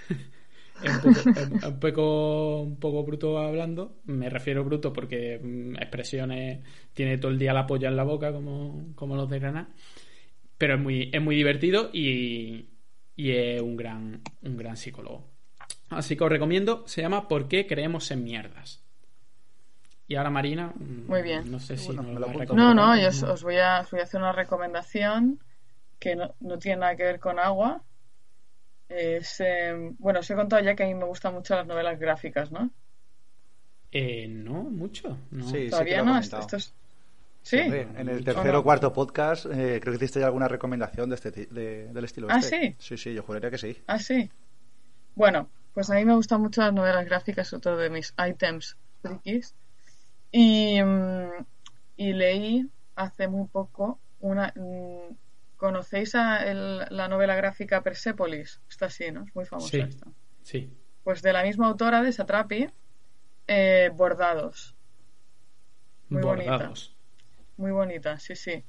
es un poco, es un poco, un poco bruto hablando. Me refiero bruto porque mm, expresiones tiene todo el día la polla en la boca como, como los de Granada. Pero es muy, es muy divertido y, y es un gran, un gran psicólogo. Así que os recomiendo, se llama ¿Por qué creemos en mierdas? Y ahora Marina, mm, Muy bien. no sé si Bueno, nos me lo. No, no, yo os, os voy a, os voy a hacer una recomendación que no, no tiene nada que ver con agua. Es, eh, bueno, os he contado ya que a mí me gustan mucho las novelas gráficas, ¿no? Eh, no, mucho. No. Sí, Todavía no, esto es... Sí, en el ¿O tercer no? o cuarto podcast eh, creo que hiciste ya alguna recomendación de este, ti- de- del estilo Ah, este. ¿sí? Sí, sí, yo juraría que sí. Ah, sí. Bueno, pues a mí me gustan mucho las novelas gráficas, otro de mis items frikis. Y, mm, y leí hace muy poco una... ¿Conocéis a el- la novela gráfica Persepolis? Está así, ¿no? Es muy famosa Sí. esta. Sí. Pues de la misma autora de Satrapi, eh, Bordados. Muy bonita. Bordados. Muy bonita, sí, sí.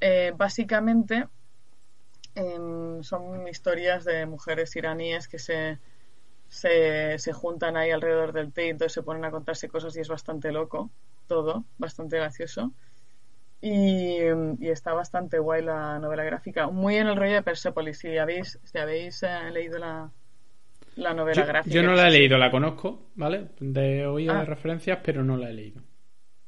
Eh, básicamente em, son historias de mujeres iraníes que se, se, se juntan ahí alrededor del té y entonces se ponen a contarse cosas y es bastante loco todo, bastante gracioso. Y, y está bastante guay la novela gráfica. Muy en el rollo de Persepolis. Si habéis, si habéis eh, leído la, la novela Yo, gráfica. yo no la he leído, la conozco, ¿vale? De oído Ah. de referencias, pero no la he leído.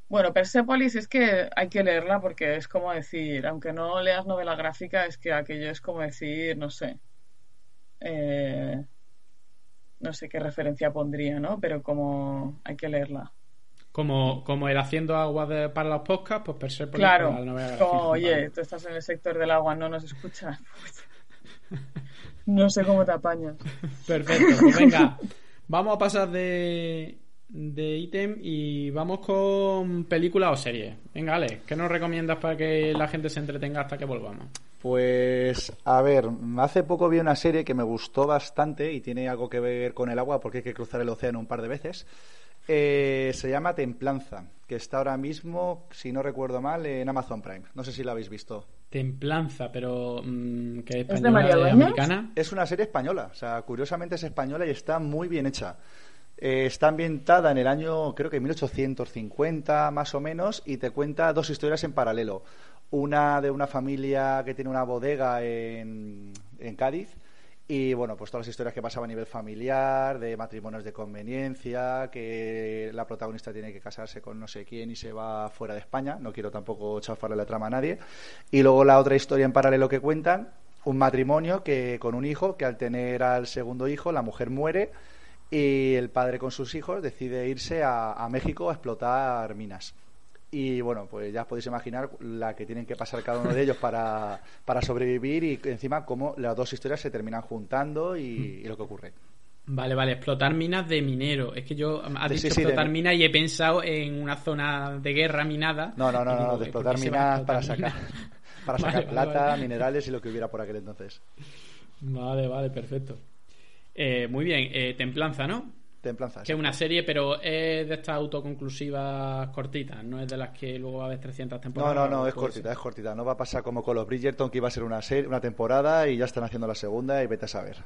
Bueno, Persepolis es que hay que leerla porque es como decir, aunque no leas novela gráfica, es que aquello es como decir, no sé, eh, no sé qué referencia pondría, ¿no? Pero como hay que leerla. Como, como el haciendo agua de- para los podcasts, pues Persepolis Claro, para la novela como, oye, vale. tú estás en el sector del agua, no nos escuchas. No sé cómo te apañas. Perfecto, pues venga, vamos a pasar de, de ítem y vamos con película o serie. Venga, Ale, ¿qué nos recomiendas para que la gente se entretenga hasta que volvamos? Pues, a ver, hace poco vi una serie que me gustó bastante y tiene algo que ver con el agua porque hay que cruzar el océano un par de veces. Eh, se llama Templanza, que está ahora mismo, si no recuerdo mal, en Amazon Prime. No sé si la habéis visto. Templanza, pero mm, que es ¿Es de María de americana. Es una serie española, o sea, curiosamente es española y está muy bien hecha. Eh, está ambientada en el año, creo que 1850 más o menos, y te cuenta dos historias en paralelo. Una de una familia que tiene una bodega en, en Cádiz, y bueno, pues todas las historias que pasaban a nivel familiar, de matrimonios de conveniencia, que la protagonista tiene que casarse con no sé quién y se va fuera de España. No quiero tampoco chafarle la trama a nadie. Y luego la otra historia en paralelo que cuentan, un matrimonio que con un hijo, que al tener al segundo hijo, la mujer muere y el padre con sus hijos decide irse a, a México a explotar minas. Y bueno, pues ya os podéis imaginar la que tienen que pasar cada uno de ellos para, para sobrevivir y encima cómo las dos historias se terminan juntando y, y lo que ocurre. Vale, vale, explotar minas de minero. Es que yo has De- dicho sí, sí, de explotar mi- minas y he pensado en una zona de guerra minada. No, no, no, no, de ¿por explotar minas para sacar, para sacar vale, plata, vale. minerales y lo que hubiera por aquel entonces. Vale, vale, perfecto. Eh, muy bien, eh, Templanza, ¿no? Templanza. Que es una serie, pero es de estas autoconclusivas cortitas, no es de las que luego va a haber 300 No, temporadas. no, no, o es cortita, ser. es cortita. No va a pasar como con los Bridgerton, que iba a ser una serie, una temporada y ya están haciendo la segunda y vete a saber.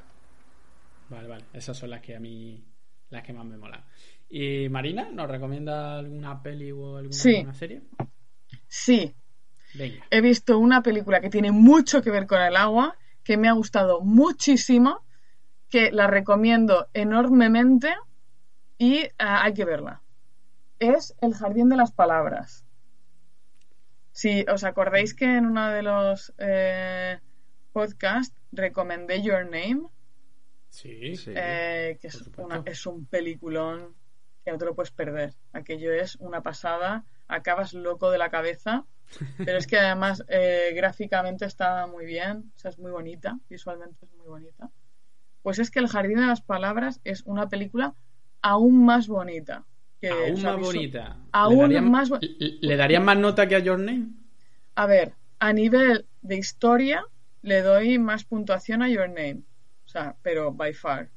Vale, vale, esas son las que a mí, las que más me molan. ¿Y Marina, nos recomienda alguna peli o alguna Sí. serie? Sí, Venga. he visto una película que tiene mucho que ver con el agua, que me ha gustado muchísimo, que la recomiendo enormemente y ah, hay que verla. Es El Jardín de las Palabras. Si os acordáis que en uno de los eh, podcasts recomendé Your Name, Sí. Sí. eh, que es, una- un peliculón que no te lo puedes perder. Aquello es una pasada, acabas loco de la cabeza, pero es que además eh, gráficamente está muy bien, o sea, es muy bonita, visualmente es muy bonita. Pues es que El Jardín de las Palabras es una película aún más bonita. que, Aún o sea, más visu- bonita. aún ¿Le darían, más ¿Le darían más nota que a Your Name? A ver, a nivel de historia le doy más puntuación a Your Name. O sea, pero by far.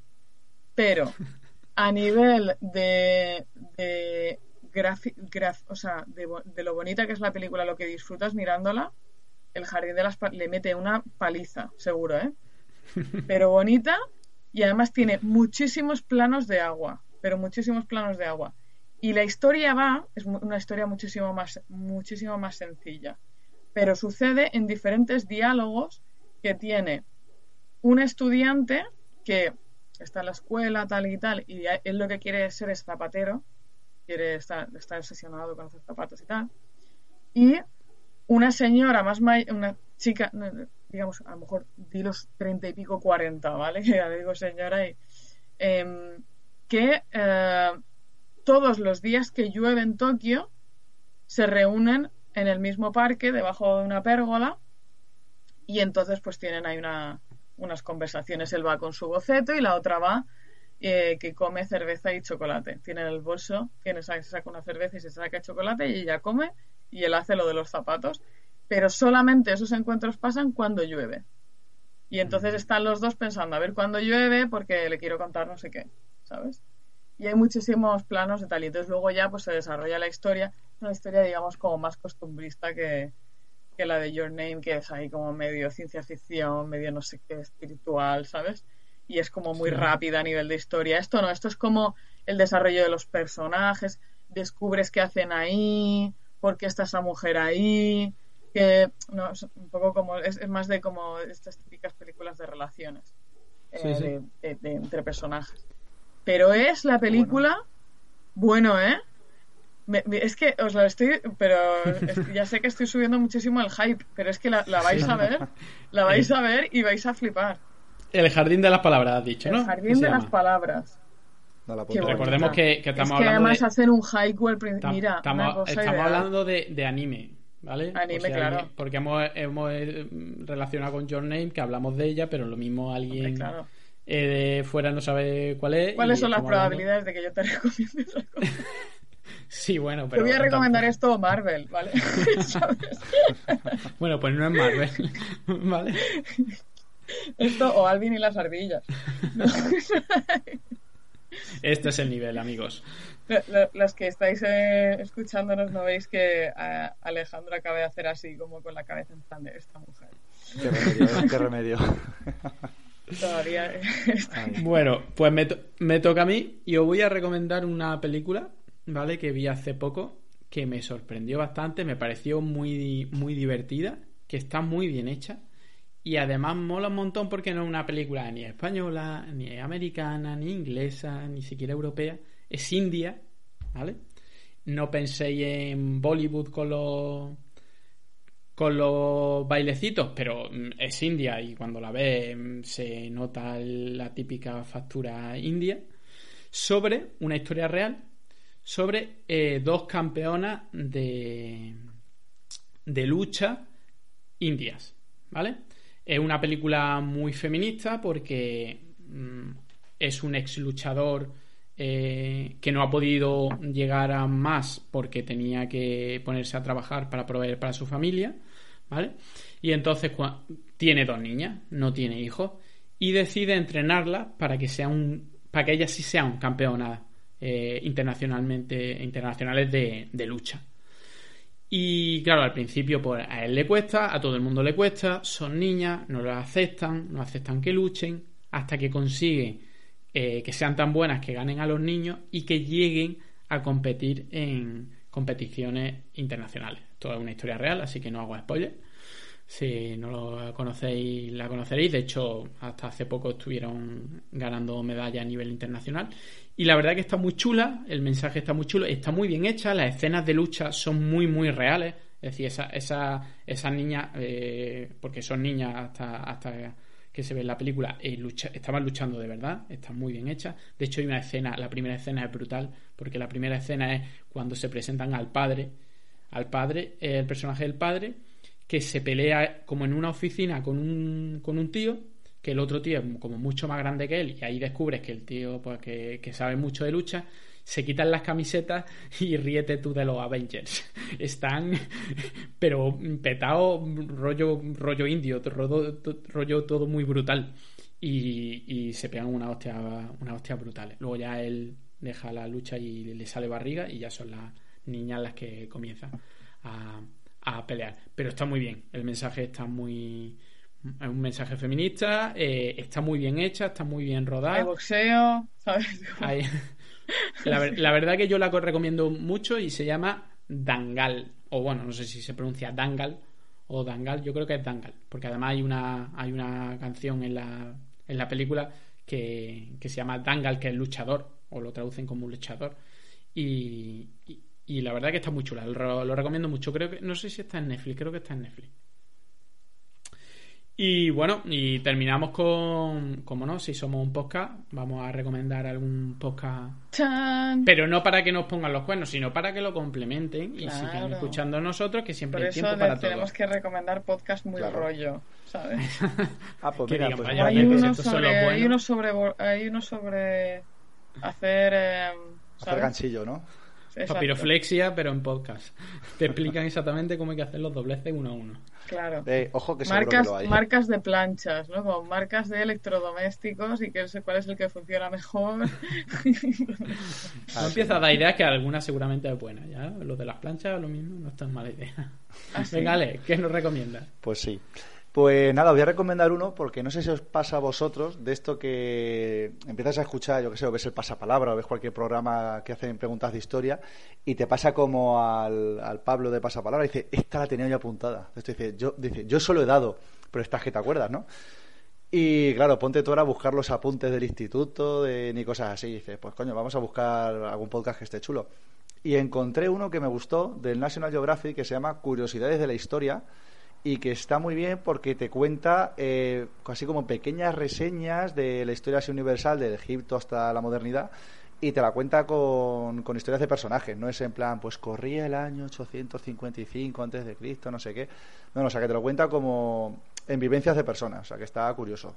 Pero a nivel de, de grafi- graf- o sea, de, de lo bonita que es la película, lo que disfrutas mirándola, el jardín de las le mete una paliza, seguro, ¿eh? Pero bonita y además tiene muchísimos planos de agua, pero muchísimos planos de agua. Y la historia va, es una historia muchísimo más, muchísimo más sencilla, pero sucede en diferentes diálogos que tiene un estudiante que está en la escuela, tal y tal, y él lo que quiere ser es zapatero, quiere estar, está obsesionado con hacer zapatos y tal, y una señora más may- una chica, digamos, a lo mejor di los treinta y pico, cuarenta, ¿vale? Ya digo señora, y, em, que eh, todos los días que llueve en Tokio se reúnen en el mismo parque, debajo de una pérgola, y entonces pues tienen ahí una, unas conversaciones. Él va con su boceto y la otra va eh, que come cerveza y chocolate. Tiene en el bolso, tiene, se saca una cerveza y se saca chocolate y ella come y él hace lo de los zapatos. Pero solamente esos encuentros pasan cuando llueve. Y entonces están los dos pensando a ver cuándo llueve porque le quiero contar no sé qué, ¿sabes? Y hay muchísimos planos de tal. Y entonces luego ya pues se desarrolla la historia. Una historia, digamos, como más costumbrista que, que la de Your Name, que es ahí como medio ciencia ficción, medio no sé qué, espiritual, ¿sabes? Y es como muy Sí. rápida a nivel de historia. Esto no, esto es como el desarrollo de los personajes, descubres qué hacen ahí, por qué está esa mujer ahí, que no, es un poco como, es, es más de como estas típicas películas de relaciones eh, Sí, sí. De, de- de entre personajes. Pero es la película, bueno, ¿eh? Me- me- es que os la estoy, pero es- ya sé que estoy subiendo muchísimo el hype, pero es que la, la vais a ver, la vais a ver y vais a flipar. El jardín de las palabras, has dicho, ¿no? El ¿Qué jardín de las palabras. No la. Recordemos que, que Es estamos que hablando además de... hacer un haiku al principio. tam- Mira, una estamos, cosa estamos ideal. hablando de, de anime, ¿vale? Anime, claro. porque hemos, hemos eh, relacionado con Your Name, que hablamos de ella, pero lo mismo alguien Hombre, claro. Eh, de fuera no sabe cuál es. ¿Cuáles son las hablando- probabilidades de que yo te recomiende esa cosa? Sí, bueno, Te pero... voy a recomendar tampoco- esto Marvel, ¿vale? ¿Sabes? Bueno, pues no es Marvel, ¿vale? Esto o Alvin y las ardillas. Este es el nivel, amigos. Los que estáis eh, escuchándonos no veis que eh, Alejandro acaba de hacer así, como con la cabeza en plan de esta mujer. Qué remedio, qué remedio. Todavía Bueno, pues me, me, toca a mí y os voy a recomendar una película, ¿vale? Que vi hace poco, que me sorprendió bastante, me pareció muy, muy divertida, que está muy bien hecha y además mola un montón porque no es una película ni española, ni americana, ni inglesa, ni siquiera europea. Es india, ¿vale? No penséis en Bollywood con los con los bailecitos, pero mm, es india y cuando la ves mm, se nota la típica factura india. Sobre una historia real, sobre eh, dos campeonas de, de lucha indias, ¿vale? Es una película muy feminista porque mm, es un ex luchador eh, que no ha podido llegar a más porque tenía que ponerse a trabajar para proveer para su familia, ¿vale? Y entonces tiene dos niñas, no tiene hijos, y decide entrenarla para que sea un, para que ellas sí sean campeonas eh, internacionalmente, internacionales de lucha. Y claro, al principio pues a él le cuesta, a todo el mundo le cuesta, son niñas, no lo aceptan, no aceptan que luchen, hasta que consiguen eh, que sean tan buenas que ganen a los niños y que lleguen a competir en competiciones internacionales. Toda una historia real, así que no hago spoiler. Si no lo conocéis, la conoceréis. De hecho, hasta hace poco estuvieron ganando medalla a nivel internacional. Y la verdad que está muy chula, el mensaje está muy chulo, está muy bien hecha, las escenas de lucha son muy, muy reales. Es decir, esa, esa, esas niñas, eh, porque son niñas hasta, hasta que se ve en la película, eh, lucha, estaban luchando de verdad, están muy bien hechas. De hecho, hay una escena, la primera escena es brutal, porque la primera escena es cuando se presentan al padre, al padre, el personaje del padre, que se pelea como en una oficina con un, con un tío que el otro tío es como mucho más grande que él y ahí descubres que el tío pues que, sabe mucho de lucha se quitan las camisetas y ríete tú de los Avengers. Están, pero petado rollo, rollo indio, rollo, rollo todo muy brutal. Y, se pegan una hostia, una hostia brutales. Luego ya él deja la lucha y le sale barriga y ya son las niñas las que comienzan a, a pelear. Pero está muy bien, el mensaje está muy, es un mensaje feminista, eh, está muy bien hecha, está muy bien rodada. Hay boxeo, ¿sabes? La, verdad que yo la recomiendo mucho y se llama Dangal. O bueno, no sé si se pronuncia Dangal o Dangal, yo creo que es Dangal. Porque además hay una, hay una canción en la, en la película que, se llama Dangal, que es luchador, o lo traducen como luchador. Y, y, la verdad que está muy chula, lo, lo recomiendo mucho. Creo que, no sé si está en Netflix, creo que está en Netflix. Y bueno, y terminamos con, como no, si somos un podcast, vamos a recomendar algún podcast. Pero no para que nos pongan los cuernos, sino para que lo complementen y sigan escuchando a nosotros, que siempre hay tiempo para todo. Tenemos que recomendar podcast muy rollo, ¿sabes? ah, pues mira, pues hay, uno sobre, hay, uno sobre, hay uno sobre hacer. Eh, hacer ganchillo, ¿no? Papiroflexia, pero en podcast. Te explican exactamente cómo hay que hacer los dobleces uno a uno. Claro. Eh, ojo que marcas, que lo hay. marcas de planchas, ¿no? Como marcas de electrodomésticos y que sé cuál es el que funciona mejor. no empieza a dar ideas que alguna seguramente es buena, ¿ya? Lo de las planchas, lo mismo, no es tan mala idea. ¿Ah, Venga, Ale, ¿qué nos recomiendas? Pues sí. Pues nada, voy a recomendar uno porque no sé si os pasa a vosotros de esto que empiezas a escuchar, yo que sé, o ves el pasapalabra o ves cualquier programa que hacen preguntas de historia y te pasa como al, Pablo de pasapalabra y dice, esta la tenía yo apuntada. Esto dice, yo, dice, yo solo he dado, pero esta que te acuerdas, ¿no? Y claro, ponte tú ahora a buscar los apuntes del instituto de, ni cosas así. Y dices, pues coño, vamos a buscar algún podcast que esté chulo. Y encontré uno que me gustó del National Geographic que se llama Curiosidades de la Historia y que está muy bien porque te cuenta eh, así como pequeñas reseñas de la historia así universal del Egipto hasta la modernidad y te la cuenta con, con historias de personajes, no es en plan, pues corría el año 855 antes de Cristo, no sé qué. No, no, o sea, que te lo cuenta como en vivencias de personas, o sea, que está curioso.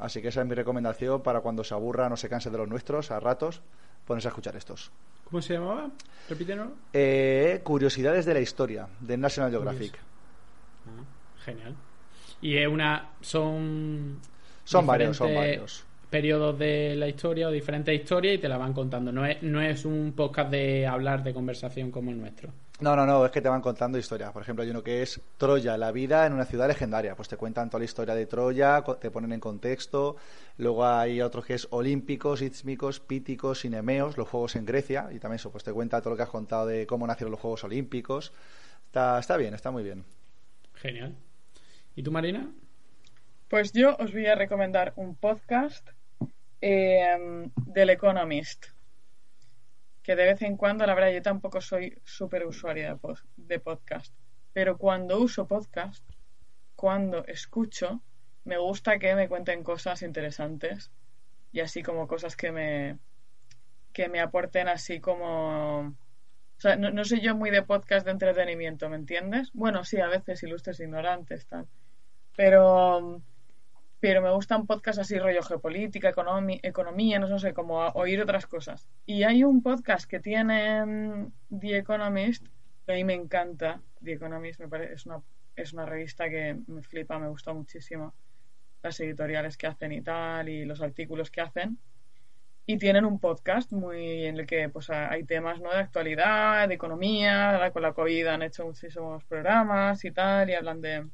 así que esa es mi recomendación para cuando se aburra, no se canse de los nuestros, a ratos, ponerse a escuchar estos. ¿Cómo se llamaba? Repítenos. Eh, Curiosidades de la historia, de National Geographic. Genial. Y es una. Son. Son varios, son varios. periodos de la historia o diferentes historias y te la van contando. No es, no es un podcast de hablar de conversación como el nuestro. No, no, no, es que te van contando historias. Por ejemplo, hay uno que es Troya, la vida en una ciudad legendaria. Pues te cuentan toda la historia de Troya, te ponen en contexto. Luego hay otro que es Olímpicos, Istmicos, Píticos, Sinemeos, los Juegos en Grecia. Y también eso, pues te cuenta todo lo que has contado de cómo nacieron los Juegos Olímpicos. Está, está bien, está muy bien. Genial. ¿Y tú, Marina? Pues yo os voy a recomendar un podcast eh, del Economist que de vez en cuando, la verdad, yo tampoco soy súper usuaria de, podcast, pero cuando uso podcast, cuando escucho, me gusta que me cuenten cosas interesantes y así como cosas que me, que me aporten así como... O sea, no, no soy yo muy de podcast de entretenimiento, ¿me entiendes? Bueno, sí, a veces ilustres ignorantes, tal. Pero pero me gustan podcasts así rollo geopolítica, economía, no, sé, como oír otras cosas. Y hay un podcast que tiene mm, The Economist, que a mí me encanta, The Economist me parece, es, una, es una revista que me flipa, me gusta muchísimo las editoriales que hacen y tal, y los artículos que hacen. Y tienen un podcast muy en el que pues hay temas ¿no? de actualidad, de economía, con la COVID han hecho muchísimos programas y tal, y hablan de,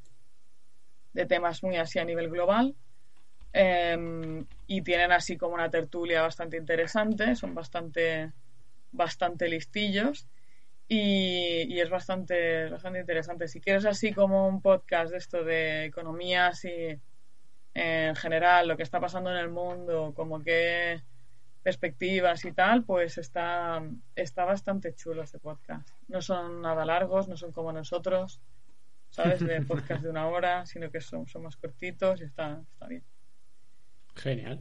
de temas muy así a nivel global. Em, y tienen así como una tertulia bastante interesante, son bastante, bastante listillos y, es bastante, bastante interesante. Si quieres así como un podcast de esto de economía así en general, lo que está pasando en el mundo, como qué perspectivas y tal, pues está, está bastante chulo este podcast. No son nada largos, no son como nosotros. ¿Sabes? De podcast de una hora, sino que son, son más cortitos y está, está bien. Genial.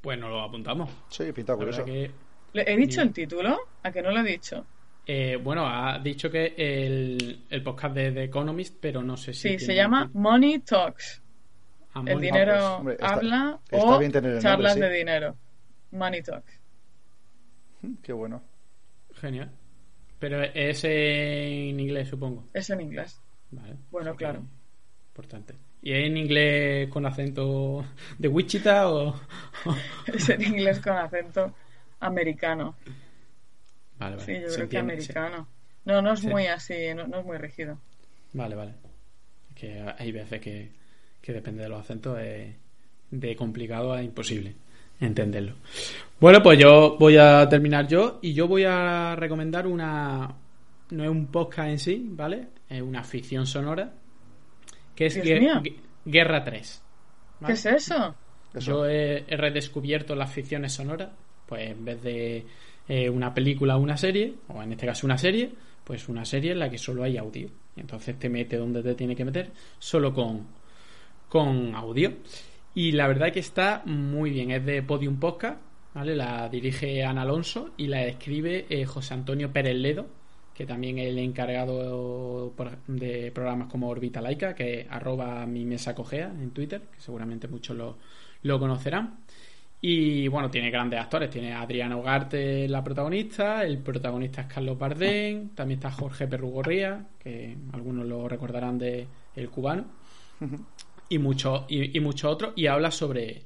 Pues nos lo apuntamos. Sí, pinta curioso. ¿He dicho el título? ¿A que no lo he dicho? Eh, bueno, ha dicho que el, el podcast de The Economist, pero no sé si. Sí, se llama Money Talks. Ah, el dinero habla o charlas de dinero. Money Talks. Qué bueno. Genial. Pero es en inglés, supongo. Es en inglés. Vale. Bueno, claro. Importante. ¿Y es en inglés con acento de Wichita o...? es en inglés con acento americano. Vale, vale. Sí, yo creo que americano. No, no es muy así, no, es muy rígido. Vale, vale. Que hay veces que, que depende de los acentos es de complicado a imposible entenderlo. Bueno, pues yo voy a terminar yo y yo voy a recomendar una... No es un podcast en sí, ¿vale? Es una ficción sonora que es Guerra 3. ¿Qué es eso? Yo he, redescubierto las ficciones sonoras, pues en vez de eh, una película o una serie, o en este caso una serie, pues una serie en la que solo hay audio. Entonces te mete donde te tiene que meter, solo con, con audio. Y la verdad que está muy bien. Es de Podium Podcast, ¿vale? La dirige Ana Alonso y la escribe eh, José Antonio Pérez Ledo, que también es el encargado de programas como Orbita Laica, que arroba mi mesa cogea en Twitter, que seguramente muchos lo, lo conocerán. Y bueno, tiene grandes actores. Tiene a Adriana Ugarte, la protagonista. El protagonista es Carlos Bardén. También está Jorge Perrugorría, que algunos lo recordarán de El Cubano y muchos y, mucho otros y habla sobre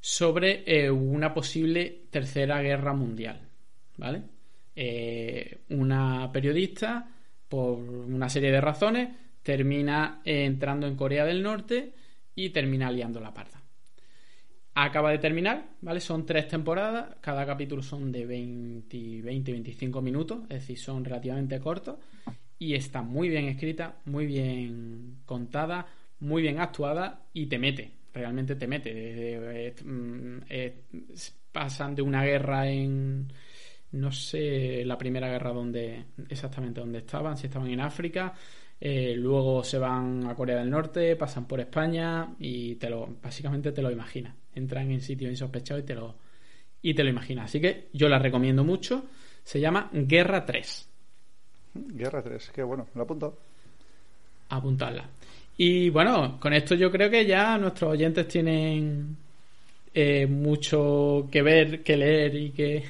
sobre eh, una posible tercera guerra mundial vale eh, una periodista por una serie de razones termina entrando en Corea del Norte y termina liando la parda. Acaba de terminar vale son tres temporadas cada capítulo son de 20 20 25 minutos es decir son relativamente cortos y está muy bien escrita muy bien contada muy bien actuada y te mete, realmente te mete. Eh, mm, eh, pasan de una guerra en, no sé, la primera guerra donde exactamente donde estaban, si estaban en África, eh, luego se van a Corea del Norte, pasan por España y te lo, básicamente te lo imaginas. Entran en sitios insospechados y te lo, y te lo imaginas. Así que yo la recomiendo mucho. Se llama Guerra 3. Guerra 3, qué bueno, lo apunto. Apuntarla. Y bueno, con esto yo creo que ya nuestros oyentes tienen eh, mucho que ver, que leer y que,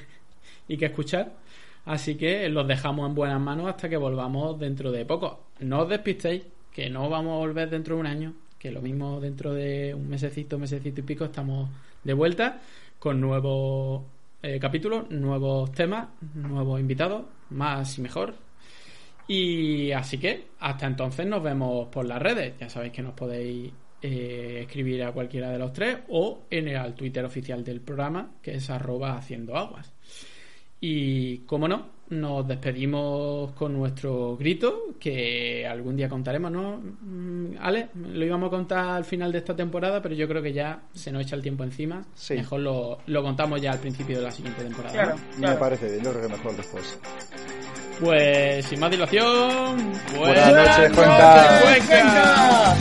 y que escuchar. Así que los dejamos en buenas manos hasta que volvamos dentro de poco. No os despistéis, que no vamos a volver dentro de un año, que lo mismo dentro de un mesecito, mesecito y pico estamos de vuelta con nuevos eh, capítulos, nuevos temas, nuevos invitados, más y mejor. Y así que hasta entonces nos vemos por las redes. Ya sabéis que nos podéis eh, escribir a cualquiera de los tres o en el Twitter oficial del programa, que es arroba haciendo aguas. Y como no, nos despedimos con nuestro grito, que algún día contaremos, ¿no? Mm, Ale, lo íbamos a contar al final de esta temporada, pero yo creo que ya se nos echa el tiempo encima. Mejor lo, lo, contamos ya al principio de la siguiente temporada. Claro, Me parece bien, yo creo que mejor después. Pues sin más dilación, buenas, noches, Cuenca.